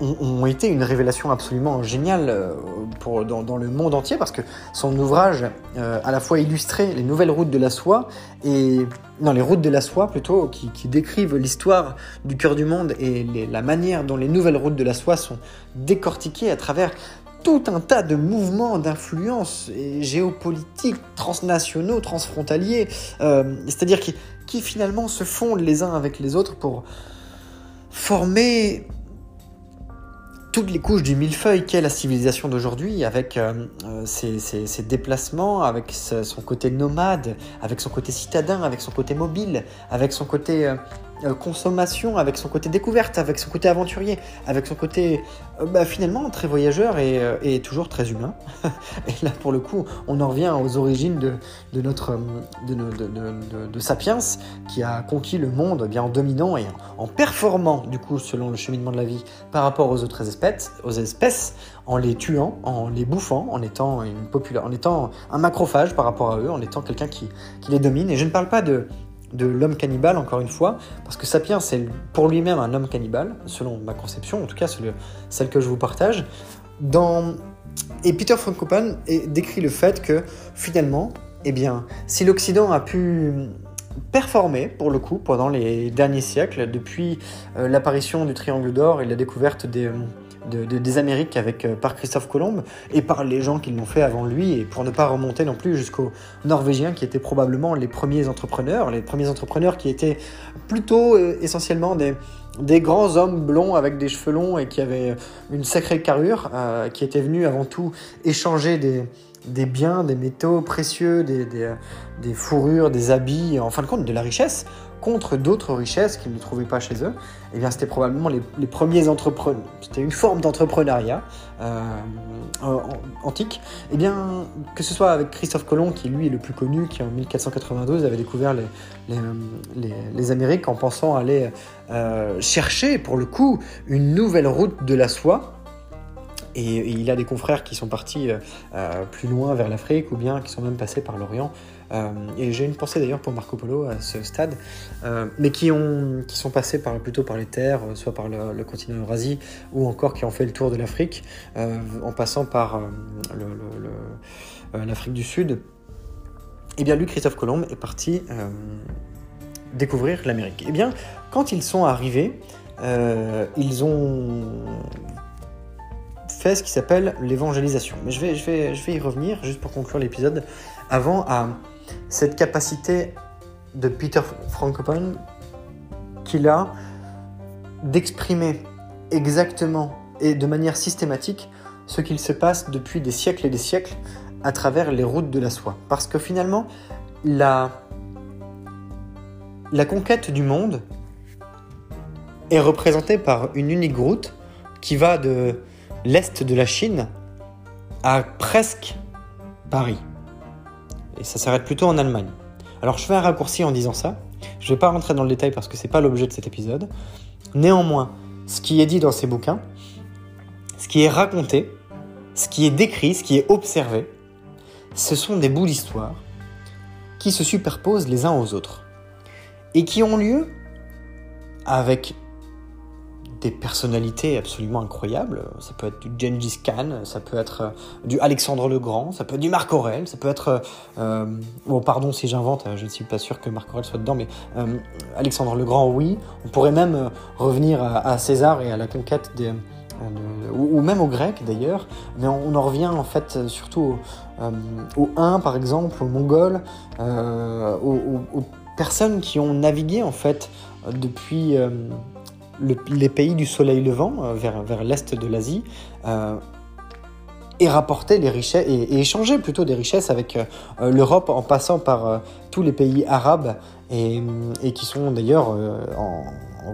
ont, été une révélation absolument géniale euh, pour, dans, le monde entier parce que son ouvrage à la fois illustré les nouvelles routes de la soie et non les routes de la soie plutôt qui, décrivent l'histoire du cœur du monde et la manière dont les nouvelles routes de la soie sont décortiquées à travers tout un tas de mouvements d'influence géopolitiques, transnationaux, transfrontaliers, euh, c'est-à-dire qui, finalement se fondent les uns avec les autres pour former toutes les couches du millefeuille qu'est la civilisation d'aujourd'hui, avec euh, euh, ses, déplacements, avec son côté nomade, avec son côté citadin, avec son côté mobile, avec son côté euh, consommation, avec son côté découverte, avec son côté aventurier, avec son côté euh, bah, finalement très voyageur euh, et, toujours très humain. et là pour le coup, on en revient aux origines de, notre de, de, Sapiens qui a conquis le monde bien en dominant et en, performant du coup selon le cheminement de la vie par rapport aux autres espèces, aux espèces en les tuant, en les bouffant, en étant une populaire, en étant un macrophage par rapport à eux, en étant quelqu'un qui, qui les domine. Et je ne parle pas de de l'homme cannibale, encore une fois, parce que Sapiens, c'est pour lui-même un homme cannibale, selon ma conception, en tout cas celle que je vous partage. Et Peter Frankopan décrit le fait que, finalement, eh bien, si l'Occident a pu performer, pour le coup, pendant les derniers siècles, depuis euh, l'apparition du Triangle d'Or et la découverte des, des Amériques avec, euh, par Christophe Colomb et par les gens qui l'ont fait avant lui, et pour ne pas remonter non plus jusqu'aux Norvégiens qui étaient probablement les premiers entrepreneurs, les premiers entrepreneurs qui étaient plutôt euh, essentiellement des, grands hommes blonds avec des cheveux longs et qui avaient une sacrée carrure, euh, qui étaient venus avant tout échanger des, biens, des métaux précieux, des, fourrures, des habits, en fin de compte de la richesse, contre d'autres richesses qu'ils ne trouvaient pas chez eux, eh bien c'était probablement les, premiers entrepreneurs. C'était une forme d'entrepreneuriat euh, antique. Eh bien que ce soit avec Christophe Colomb, qui lui est le plus connu, qui en 1492 avait découvert les, Amériques en pensant aller euh, chercher pour le coup une nouvelle route de la soie. Et, il a des confrères qui sont partis euh, plus loin vers l'Afrique ou bien qui sont même passés par l'Orient et j'ai une pensée d'ailleurs pour Marco Polo à ce stade, euh, mais qui, ont, qui sont passés par, plutôt par les terres, euh, soit par le, continent Eurasie, ou encore qui ont fait le tour de l'Afrique, en passant par l'Afrique du Sud. Et eh bien lui, Christophe Colomb, est parti découvrir l'Amérique. Eh bien, quand ils sont arrivés, ils ont fait ce qui s'appelle l'évangélisation. Mais je vais, je, vais, je vais y revenir juste pour conclure l'épisode avant à cette capacité de Peter Frankopan qu'il a d'exprimer exactement et de manière systématique ce qu'il se passe depuis des siècles et des siècles à travers les routes de la soie. Parce que finalement, la, la conquête du monde est représentée par une unique route qui va de l'est de la Chine à presque Paris et ça s'arrête plutôt en Allemagne. Alors je fais un raccourci en disant ça, je ne vais pas rentrer dans le détail parce que c'est pas l'objet de cet épisode. Néanmoins, ce qui est dit dans ces bouquins, ce qui est raconté, ce qui est décrit, ce qui est observé, ce sont des bouts d'histoire qui se superposent les uns aux autres et qui ont lieu avec des personnalités absolument incroyables. Ça peut être du Gengis Khan, ça peut être euh, du Alexandre le Grand, ça peut être du Marc Aurel, ça peut être... Euh, oh pardon si j'invente, je ne suis pas sûr que Marc Aurel soit dedans, mais euh, Alexandre le Grand, oui. On pourrait même revenir à, César et à la conquête des... ou, même aux Grecs d'ailleurs, mais on, en revient en fait surtout aux, Huns par exemple, aux Mongols, aux, personnes qui ont navigué en fait depuis les pays du soleil levant, euh, vers, vers l'est de l'Asie, euh, et rapporter les richesses, et, échanger plutôt des richesses avec euh, l'Europe en passant par tous les pays arabes, et, qui sont d'ailleurs en,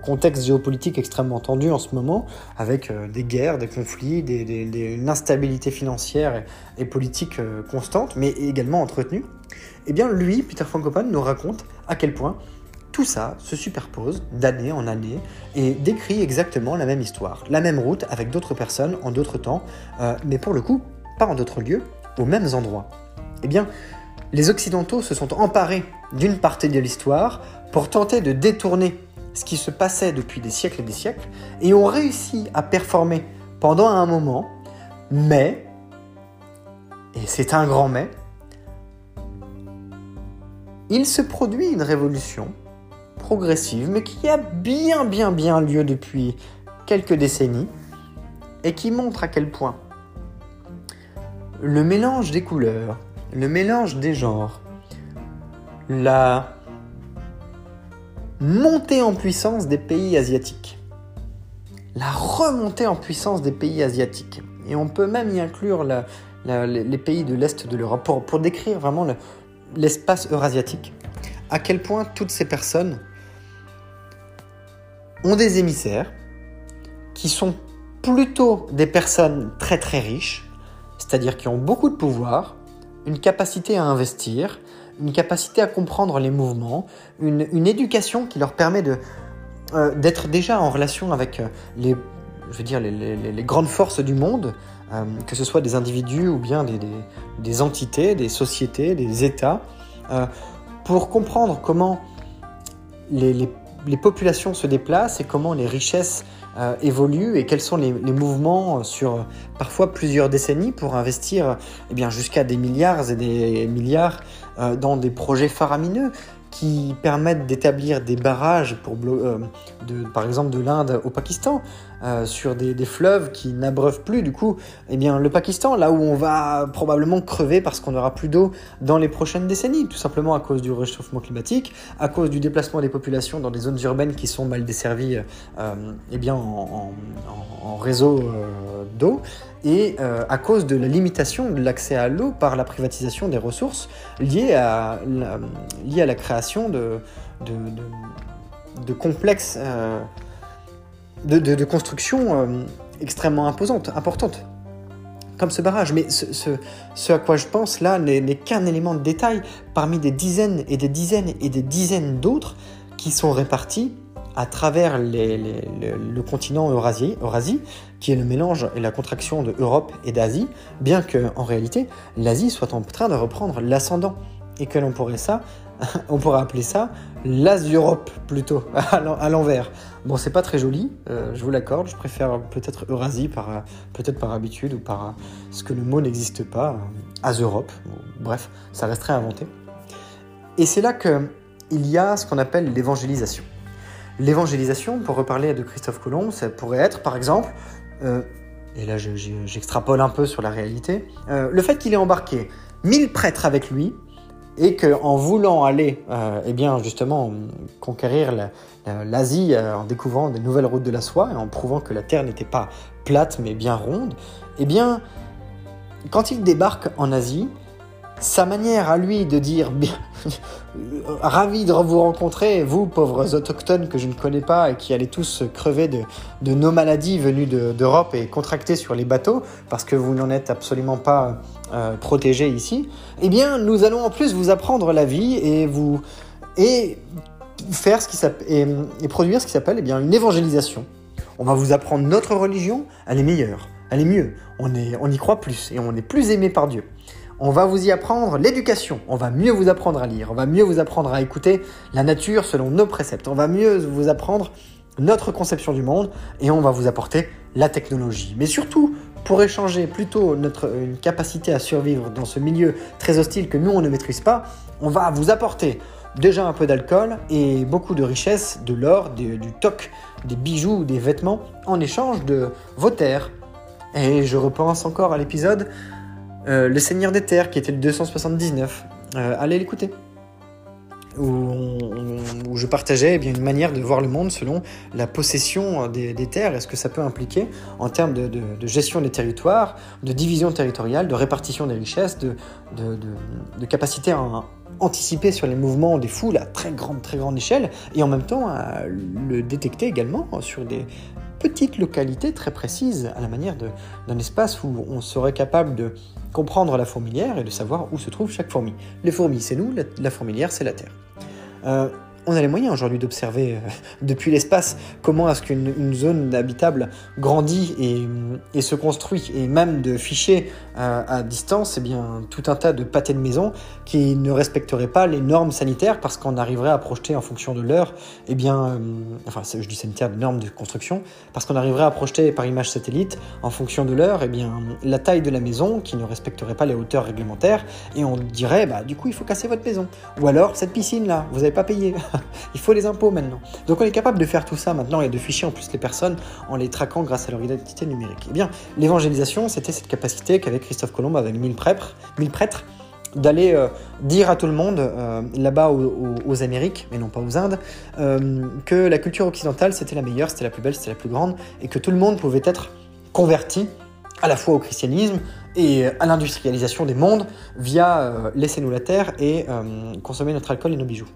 contexte géopolitique extrêmement tendu en ce moment, avec des guerres, des conflits, une instabilité financière et, politique constante, mais également entretenue. Eh bien, lui, Peter Frankopan, nous raconte à quel point tout ça se superpose d'année en année et décrit exactement la même histoire, la même route avec d'autres personnes en d'autres temps, euh, mais pour le coup, pas en d'autres lieux, aux mêmes endroits. Eh bien, les Occidentaux se sont emparés d'une partie de l'histoire pour tenter de détourner ce qui se passait depuis des siècles et des siècles et ont réussi à performer pendant un moment, mais, et c'est un grand mais, il se produit une révolution progressive, mais qui a bien bien bien lieu depuis quelques décennies, et qui montre à quel point le mélange des couleurs, le mélange des genres, la montée en puissance des pays asiatiques, la remontée en puissance des pays asiatiques, et on peut même y inclure les pays de l'Est de l'Europe pour, décrire vraiment l'espace eurasiatique, à quel point toutes ces personnes ont des émissaires qui sont plutôt des personnes très très riches, c'est-à-dire qui ont beaucoup de pouvoir, une capacité à investir, une capacité à comprendre les mouvements, une, éducation qui leur permet de, euh, d'être déjà en relation avec euh, les, je veux dire, les, grandes forces du monde, euh, que ce soit des individus ou bien des, des entités, des sociétés, des États, pour comprendre comment les, populations se déplacent et comment les richesses euh, évoluent et quels sont les, mouvements sur parfois plusieurs décennies pour investir eh jusqu'à des milliards et des milliards euh, dans des projets faramineux qui permettent d'établir des barrages, pour, euh, par exemple de l'Inde au Pakistan, euh, sur des, fleuves qui n'abreuvent plus. Du coup, eh bien, le Pakistan, là où on va probablement crever parce qu'on n'aura plus d'eau dans les prochaines décennies, tout simplement à cause du réchauffement climatique, à cause du déplacement des populations dans des zones urbaines qui sont mal desservies euh, eh bien, en, réseau d'eau, et euh, à cause de la limitation de l'accès à l'eau par la privatisation des ressources liées à la, création de, complexes de, constructions euh, extrêmement imposantes, importantes, comme ce barrage. Mais ce, à quoi je pense là n'est qu'un élément de détail parmi des dizaines et des dizaines et des dizaines d'autres qui sont répartis à travers le continent Eurasie, qui est le mélange et la contraction de Europe et d'Asie, bien que en réalité l'Asie soit en train de reprendre l'ascendant et que l'on pourrait ça, on pourrait appeler ça l'Asie-Europe plutôt à l'envers. Bon, c'est pas très joli, euh, je vous l'accorde. Je préfère peut-être Eurasie par peut-être par habitude ou par ce que le mot n'existe pas, As-Europe. bref, ça resterait inventé. Et c'est là que il y a ce qu'on appelle l'évangélisation. L'évangélisation, pour reparler de Christophe Colomb, ça pourrait être par exemple, euh, et là j'extrapole un peu sur la réalité, euh, le fait qu'il ait embarqué 1000 prêtres avec lui et qu'en voulant aller, euh, eh bien justement, conquérir l'Asie en découvrant des nouvelles routes de la soie et en prouvant que la Terre n'était pas plate mais bien ronde, eh bien, quand il débarque en Asie, sa manière à lui de dire ravi de vous rencontrer, vous pauvres autochtones que je ne connais pas et qui allez tous crever de, nos maladies venues d'Europe et contractées sur les bateaux parce que vous n'en êtes absolument pas euh, protégés ici, eh bien nous allons en plus vous apprendre la vie et vous et faire ce qui et produire ce qui s'appelle eh bien une évangélisation. On va vous apprendre notre religion, elle est meilleure, elle est mieux, on, est, on y croit plus et on est plus aimé par Dieu. On va vous y apprendre l'éducation, on va mieux vous apprendre à lire, on va mieux vous apprendre à écouter la nature selon nos préceptes, on va mieux vous apprendre notre conception du monde et on va vous apporter la technologie. Mais surtout, pour échanger plutôt notre capacité à survivre dans ce milieu très hostile que nous on ne maîtrise pas, on va vous apporter déjà un peu d'alcool et beaucoup de richesses, de l'or, du toc, des bijoux, des vêtements en échange de vos terres. Et je repense encore à l'épisode euh, le Seigneur des Terres, qui était le 279. Euh, allez l'écouter. Où, je partageais eh bien, une manière de voir le monde selon la possession des, terres et ce que ça peut impliquer en termes de, gestion des territoires, de division territoriale, de répartition des richesses, de, capacité à anticiper sur les mouvements des foules à très grande, très grande échelle et en même temps à le détecter également sur des petites localités très précises à la manière d'un espace où on serait capable de comprendre la fourmilière et de savoir où se trouve chaque fourmi. Les fourmis, c'est nous, la, fourmilière, c'est la Terre. Euh, on a les moyens aujourd'hui d'observer euh, depuis l'espace comment est-ce qu'une zone habitable grandit et, se construit, et même de ficher euh, à distance eh bien, tout un tas de pâtés de maison qui ne respecteraient pas les normes sanitaires parce qu'on arriverait à projeter en fonction de l'heure, eh bien, euh, enfin je dis sanitaire, normes de construction, parce qu'on arriverait à projeter par image satellite en fonction de l'heure, eh bien, la taille de la maison qui ne respecterait pas les hauteurs réglementaires, et on dirait, bah, du coup, il faut casser votre maison. Ou alors, cette piscine-là, vous n'avez pas payé. il faut les impôts maintenant. Donc on est capable de faire tout ça maintenant et de ficher en plus les personnes en les traquant grâce à leur identité numérique. Eh bien, l'évangélisation, c'était cette capacité qu'avait Christophe Colomb avec mille prêtres, mille prêtres d'aller euh, dire à tout le monde, euh, là-bas aux, Amériques, mais non pas aux Indes, euh, que la culture occidentale c'était la meilleure, c'était la plus belle, c'était la plus grande, et que tout le monde pouvait être converti à la fois au christianisme et à l'industrialisation des mondes via laissez-nous la terre et consommer notre alcool et nos bijoux.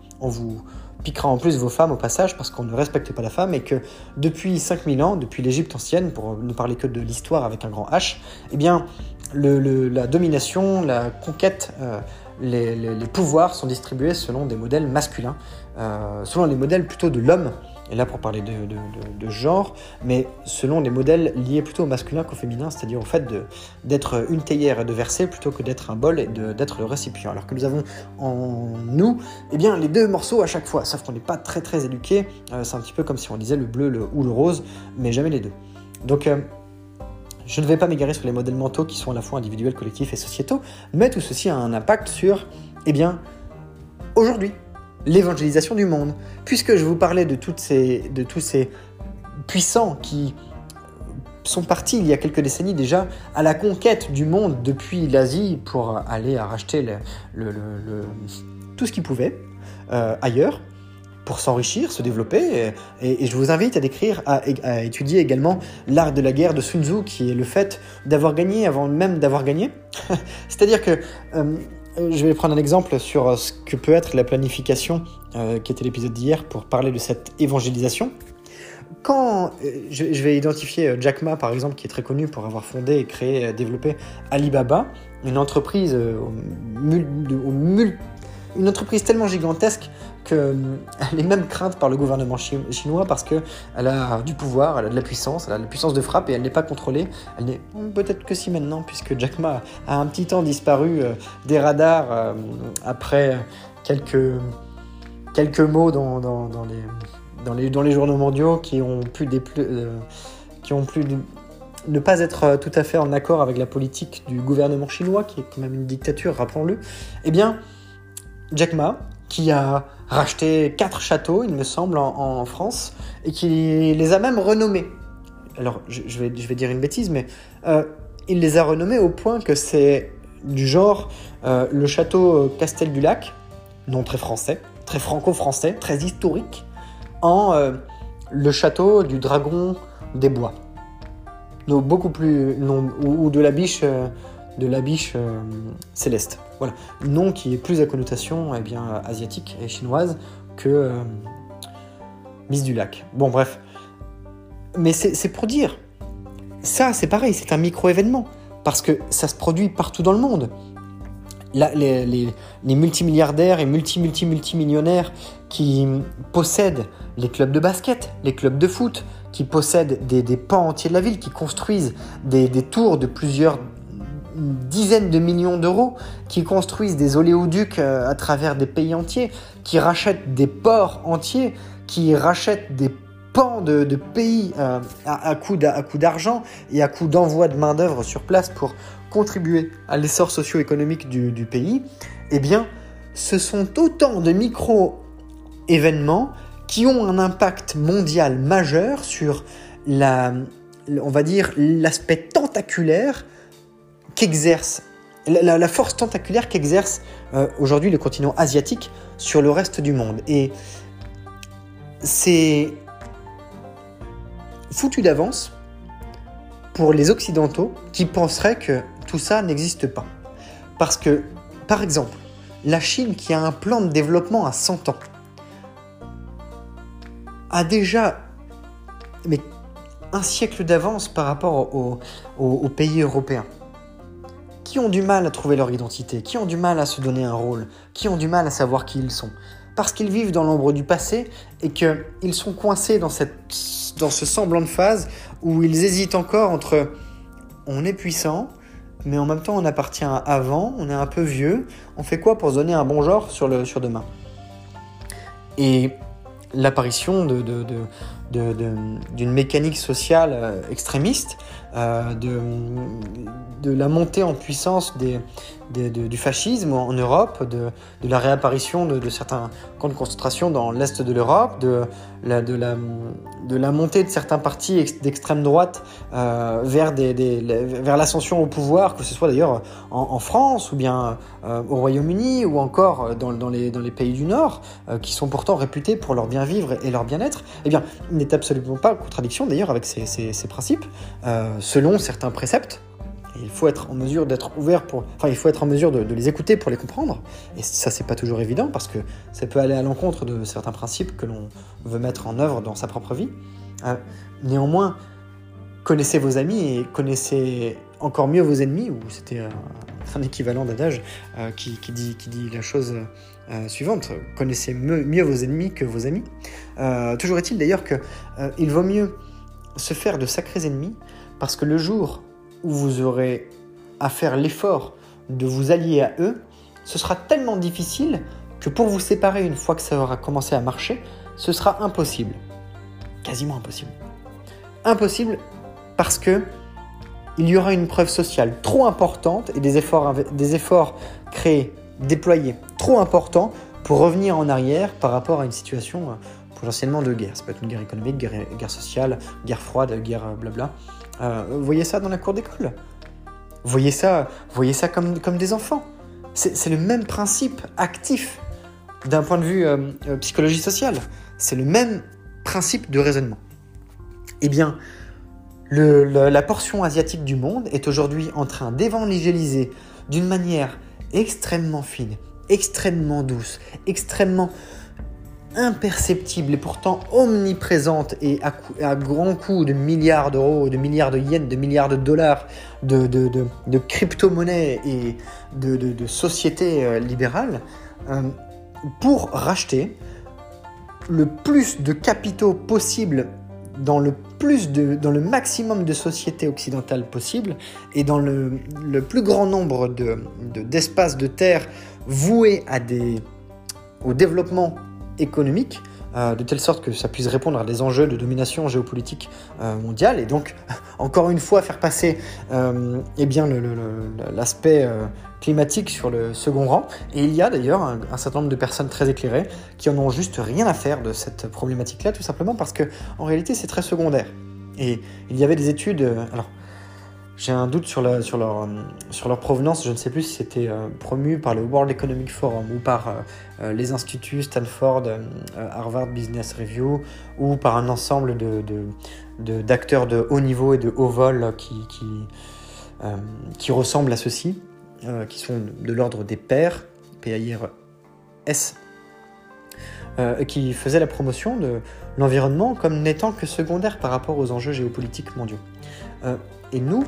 Piquera en plus vos femmes au passage parce qu'on ne respecte pas la femme et que depuis 5000 ans, depuis l'Égypte ancienne, pour ne parler que de l'histoire avec un grand H, eh bien, la domination, la conquête, euh, les, pouvoirs sont distribués selon des modèles masculins, euh, selon les modèles plutôt de l'homme, et là pour parler de, genre, mais selon des modèles liés plutôt au masculin qu'au féminin, c'est-à-dire au fait d'être une théière et de verser plutôt que d'être un bol et d'être le récipient. Alors que nous avons en nous, eh bien, les deux morceaux à chaque fois, sauf qu'on n'est pas très très éduqué, euh, c'est un petit peu comme si on disait le bleu ou le rose, mais jamais les deux. Donc je ne vais pas m'égarer sur les modèles mentaux qui sont à la fois individuels, collectifs et sociétaux, mais tout ceci a un impact sur, eh bien, aujourd'hui, l'évangélisation du monde. Puisque je vous parlais de, toutes ces, de tous ces puissants qui sont partis il y a quelques décennies déjà à la conquête du monde depuis l'Asie pour aller racheter tout ce qu'ils pouvaient euh, ailleurs, pour s'enrichir, se développer. Et, je vous invite à décrire, à, étudier également l'art de la guerre de Sun Tzu, qui est le fait d'avoir gagné avant même d'avoir gagné. C'est-à-dire que euh, je vais prendre un exemple sur ce que peut être la planification, euh, qui était l'épisode d'hier, pour parler de cette évangélisation. Quand euh, je, vais identifier Jack Ma, par exemple, qui est très connu pour avoir fondé et créé, développé Alibaba, une entreprise au, une entreprise tellement gigantesque qu'elle euh, est même crainte par le gouvernement chinois parce qu'elle a du pouvoir, elle a de la puissance, elle a de la puissance de frappe et elle n'est pas contrôlée. Elle n'est peut-être que si maintenant, puisque Jack Ma a un petit temps disparu euh, des radars euh, après quelques, quelques mots dans, dans, les, dans, les, dans les journaux mondiaux qui ont pu, qui ont pu ne pas être tout à fait en accord avec la politique du gouvernement chinois, qui est quand même une dictature, rappelons-le. Eh bien, Jack Ma, qui a racheté quatre châteaux, il me semble, en, France, et qui les a même renommés. Alors, je, vais, dire une bêtise, mais euh, il les a renommés au point que c'est du genre euh, le château Castel du Lac, nom très français, très franco-français, très historique, en euh, le château du Dragon des Bois. Donc beaucoup plus, ou, de la biche de la biche euh, céleste. Voilà, nom qui est plus à connotation eh bien, asiatique et chinoise que euh, Miss du lac. Bon, bref. Mais c'est pour dire, ça c'est pareil, c'est un micro-événement, parce que ça se produit partout dans le monde. les, multimilliardaires et multi-multi-multimillionnaires qui possèdent les clubs de basket, les clubs de foot, qui possèdent des, pans entiers de la ville, qui construisent des tours de plusieurs dizaines de millions d'euros, qui construisent des oléoducs euh, à travers des pays entiers, qui rachètent des ports entiers, qui rachètent des pans de, pays euh, à, à coup d'argent et à coup d'envoi de main-d'œuvre sur place pour contribuer à l'essor socio-économique du, pays, eh bien, ce sont autant de micro-événements qui ont un impact mondial majeur sur la, va dire, l'aspect tentaculaire qu'exerce, la, force tentaculaire qu'exerce euh, aujourd'hui le continent asiatique sur le reste du monde. Et c'est foutu d'avance pour les Occidentaux qui penseraient que tout ça n'existe pas. Parce que, par exemple, la Chine qui a un plan de développement à 100 ans a déjà mais un siècle d'avance par rapport aux pays européens qui ont du mal à trouver leur identité, qui ont du mal à se donner un rôle, qui ont du mal à savoir qui ils sont? parce qu'ils vivent dans l'ombre du passé et qu'ils sont coincés dans, cette, dans ce semblant de phase où ils hésitent encore entre on est puissant, mais en même temps on appartient à avant, on est un peu vieux, on fait quoi pour se donner un bon genre sur, le, sur demain? Et l'apparition de, de, d'une mécanique sociale euh, extrémiste, euh, de, la montée en puissance du fascisme en Europe, de, la réapparition de, certains camps de concentration dans l'est de l'Europe, de la, montée de certains partis d'extrême droite euh, vers, l'ascension au pouvoir, que ce soit d'ailleurs en, France ou bien au Royaume-Uni ou encore dans, les, pays du Nord, qui sont pourtant réputés pour leur bien vivre et leur bien-être, eh bien, n'est absolument pas en contradiction d'ailleurs avec ces, principes, euh, selon certains préceptes. il faut être en mesure d'être ouvert pour, enfin, il faut être en mesure de, les écouter pour les comprendre. Et ça, c'est pas toujours évident parce que ça peut aller à l'encontre de certains principes que l'on veut mettre en œuvre dans sa propre vie. Euh, néanmoins, connaissez vos amis et connaissez encore mieux vos ennemis, ou c'était un équivalent d'adage euh, qui, dit, la chose euh, suivante. Connaissez mieux, vos ennemis que vos amis. Euh, toujours est-il d'ailleurs qu'il vaut mieux se faire de sacrés ennemis parce que le jour où vous aurez à faire l'effort de vous allier à eux, ce sera tellement difficile que pour vous séparer une fois que ça aura commencé à marcher, ce sera impossible. Quasiment impossible. Impossible parce que il y aura une preuve sociale trop importante et des efforts, des efforts créés, déployés trop importants pour revenir en arrière par rapport à une situation euh, potentiellement de guerre. Ça peut être une guerre économique, guerre, guerre sociale, guerre froide, guerre euh, blabla. Euh, voyez ça dans la cour d'école? Voyez ça, voyez ça comme, comme des enfants? C'est le même principe actif d'un point de vue psychologie sociale. C'est le même principe de raisonnement. Eh bien, la portion asiatique du monde est aujourd'hui en train d'évangéliser d'une manière extrêmement fine, extrêmement douce, extrêmement imperceptible et pourtant omniprésente et à, grands coups de milliards d'euros, de milliards de yens, de milliards de dollars, de, de, crypto-monnaies et de, sociétés euh, libérales, euh, pour racheter le plus de capitaux possible dans le plus de, dans le maximum de sociétés occidentales possibles et dans le, plus grand nombre de, d'espaces de, terre voués à des, au développement économique, euh, de telle sorte que ça puisse répondre à des enjeux de domination géopolitique euh, mondiale et donc encore une fois faire passer euh, eh bien l'aspect climatique sur le second rang. Et il y a d'ailleurs un, certain nombre de personnes très éclairées qui en ont juste rien à faire de cette problématique-là, tout simplement parce que en réalité c'est très secondaire. Et il y avait des études. alors, j'ai un doute sur, la, sur, leur, provenance. Je ne sais plus si c'était euh, promu par le World Economic Forum ou par euh, euh, les instituts Stanford, Harvard Business Review ou par un ensemble d'acteurs de, haut niveau et de haut vol qui, ressemblent à ceux-ci, qui sont de l'ordre des pairs, P-A-I-R-S, qui faisaient la promotion de l'environnement comme n'étant que secondaire par rapport aux enjeux géopolitiques mondiaux. et nous,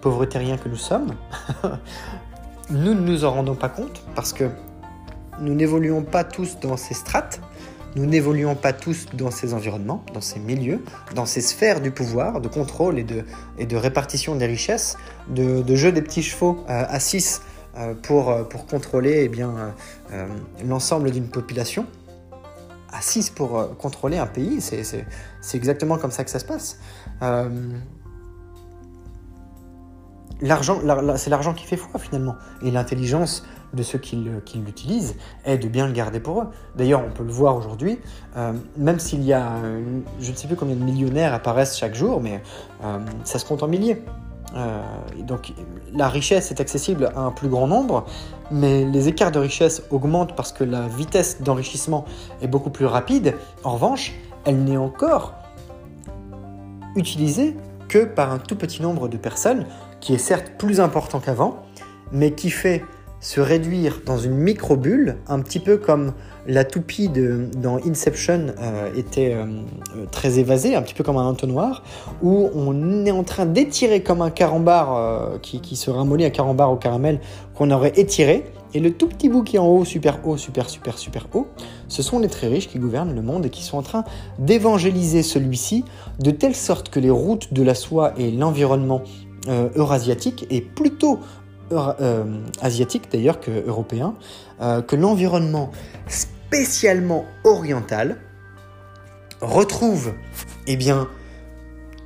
pauvres terriens que nous sommes, nous ne nous en rendons pas compte parce que nous n'évoluons pas tous dans ces strates, nous n'évoluons pas tous dans ces environnements, dans ces milieux, dans ces sphères du pouvoir, de contrôle et de, et de répartition des richesses, de, jeu des petits chevaux euh, à 6 euh, pour, euh, pour contrôler eh bien, l'ensemble d'une population. À 6 pour contrôler un pays, c'est exactement comme ça que ça se passe l'argent, c'est l'argent qui fait foi finalement. Et l'intelligence de ceux qui, l'utilisent est de bien le garder pour eux. D'ailleurs, on peut le voir aujourd'hui, euh, même s'il y a, je ne sais plus combien de millionnaires apparaissent chaque jour, mais euh, ça se compte en milliers. Euh, donc la richesse est accessible à un plus grand nombre, mais les écarts de richesse augmentent parce que la vitesse d'enrichissement est beaucoup plus rapide. En revanche, elle n'est encore utilisée que par un tout petit nombre de personnes qui est certes plus important qu'avant, mais qui fait se réduire dans une micro-bulle, un petit peu comme la toupie dans Inception euh, était euh, très évasée, un petit peu comme un entonnoir, où on est en train d'étirer comme un carambar euh, qui, qui se ramollit un carambar au caramel qu'on aurait étiré, et le tout petit bout qui est en haut, super haut, super, super, super haut, ce sont les très riches qui gouvernent le monde et qui sont en train d'évangéliser celui-ci de telle sorte que les routes de la soie et l'environnement eurasiatique est plutôt euh, asiatique d'ailleurs que européen, euh, que l'environnement spécialement oriental retrouve eh bien,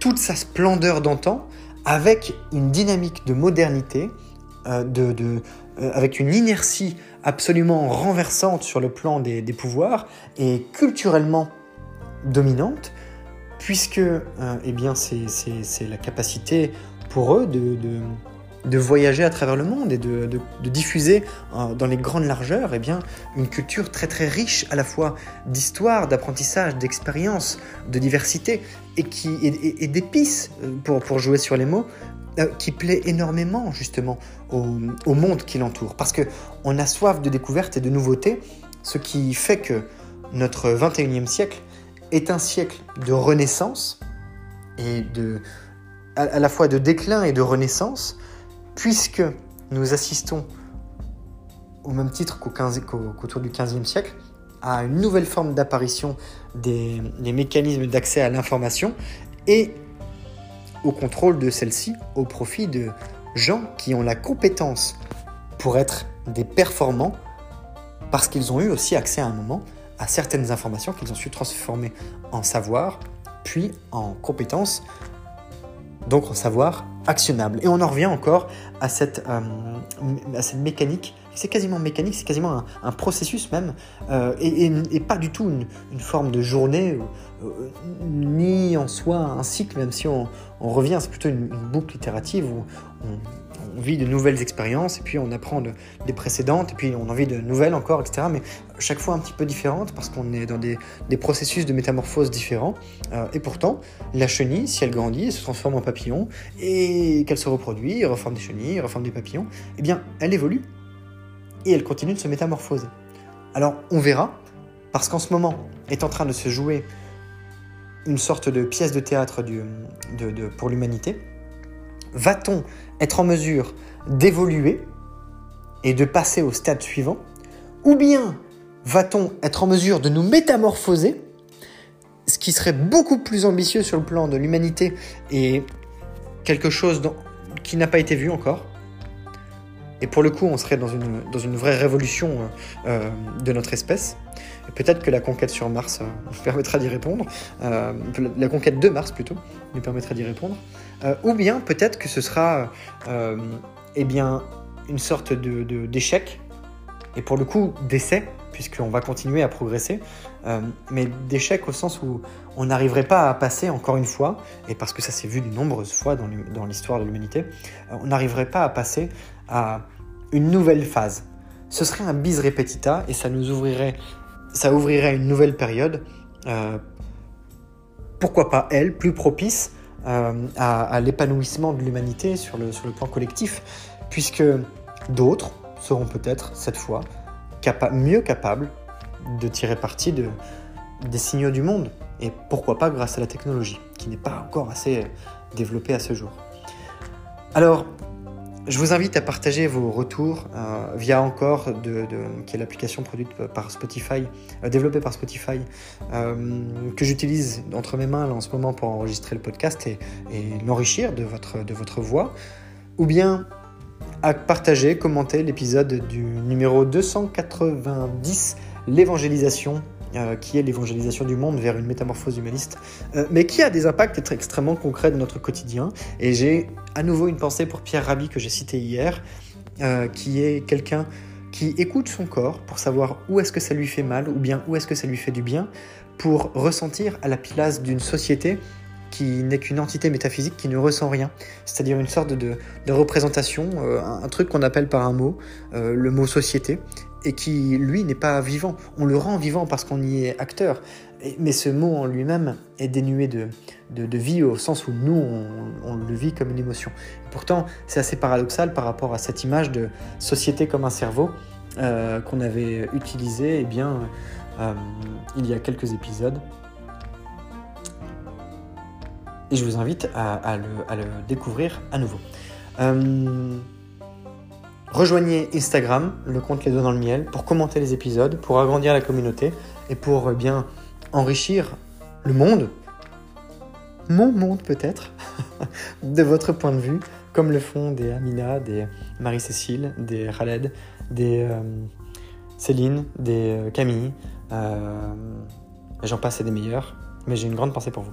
toute sa splendeur d'antan avec une dynamique de modernité, euh, de, avec une inertie absolument renversante sur le plan des, pouvoirs et culturellement dominante, puisque eh c'est la capacité pour eux de de voyager à travers le monde et de, diffuser euh, dans les grandes largeurs eh bien, une culture très très riche à la fois d'histoire, d'apprentissage, d'expérience, de diversité et, qui, et, d'épices, euh, pour, pour jouer sur les mots, euh, qui plaît énormément justement au, au monde qui l'entoure. Parce qu'on a soif de découverte et de nouveautés, ce qui fait que notre 21e siècle est un siècle de renaissance et de, à la fois de déclin et de renaissance, puisque nous assistons, au même titre qu'autour du XVe siècle, à une nouvelle forme d'apparition des, mécanismes d'accès à l'information et au contrôle de celle-ci au profit de gens qui ont la compétence pour être des performants parce qu'ils ont eu aussi accès à un moment à certaines informations qu'ils ont su transformer en savoir, puis en compétences donc en savoir actionnable. Et on en revient encore à cette, euh, mécanique. C'est quasiment mécanique, c'est quasiment un, processus même, euh, et, pas du tout une, forme de journée, euh, ni en soi un cycle, même si on, revient, c'est plutôt une, boucle itérative où on, vit de nouvelles expériences et puis on apprend des précédentes et puis on en vit de nouvelles encore, etc. chaque fois un petit peu différentes parce qu'on est dans des, processus de métamorphose différents. Euh, et pourtant, la chenille, si elle grandit, elle se transforme en papillon et qu'elle se reproduit, reforme des chenilles, reforme des papillons, eh bien, elle évolue et elle continue de se métamorphoser. Alors, on verra, parce qu'en ce moment est en train de se jouer une sorte de pièce de théâtre pour l'humanité va-t-on être en mesure d'évoluer et de passer au stade suivant Ou bien va-t-on être en mesure de nous métamorphoser Ce qui serait beaucoup plus ambitieux sur le plan de l'humanité et quelque chose qui n'a pas été vu encore. Et pour le coup, on serait dans une, dans une vraie révolution euh, euh, de notre espèce. Peut-être que la conquête sur Mars euh, nous permettra d'y répondre, la conquête de Mars plutôt, nous permettra d'y répondre. ou bien peut-être que ce sera eh bien, une sorte d'échec, de, et pour le coup d'essai, puisqu'on va continuer à progresser, mais d'échec au sens où on n'arriverait pas à passer, encore une fois, et parce que ça s'est vu de nombreuses fois dans l'histoire de l'humanité, on n'arriverait pas à passer à une nouvelle phase. Ce serait un bis repetita et ça nous ouvrirait, ça ouvrirait une nouvelle période. Euh, pourquoi pas elle, plus propice euh, à, l'épanouissement de l'humanité sur le plan collectif, puisque d'autres seront peut-être cette fois mieux capables de tirer parti de, des signaux du monde, et pourquoi pas grâce à la technologie, qui n'est pas encore assez développée à ce jour. Alors, je vous invite à partager vos retours euh, via encore, de, qui est l'application produite par Spotify, euh, développée par Spotify, euh, que j'utilise entre mes mains en ce moment pour enregistrer le podcast et, et l'enrichir de votre, de votre voix, ou bien à partager, commenter l'épisode du numéro 290, l'évangélisation euh, qui est l'évangélisation du monde vers une métamorphose humaniste, euh, mais qui a des impacts extrêmement concrets de notre quotidien. Et j'ai à nouveau une pensée pour Pierre Rabhi que j'ai cité hier, euh, qui est quelqu'un qui écoute son corps pour savoir où est-ce que ça lui fait mal ou bien où est-ce que ça lui fait du bien, pour ressentir à la place d'une société qui n'est qu'une entité métaphysique qui ne ressent rien, c'est-à-dire une sorte de, représentation, un, truc qu'on appelle par un mot, le mot société, et qui, lui, n'est pas vivant. On le rend vivant parce qu'on y est acteur. mais ce mot en lui-même est dénué de, vie au sens où nous, on, le vit comme une émotion. pourtant, c'est assez paradoxal par rapport à cette image de société comme un cerveau euh, qu'on avait utilisé eh bien, euh, il y a quelques épisodes. Et je vous invite à, le, découvrir à nouveau. Euh, rejoignez Instagram, le compte Les Doigts dans le Miel, pour commenter les épisodes, pour agrandir la communauté et pour bien enrichir le monde mon monde peut-être, de votre point de vue, comme le font des Amina, des Marie-Cécile, des Khaled, des euh, Céline, des euh, Camille. Euh, J'en passe et des meilleurs, mais j'ai une grande pensée pour vous.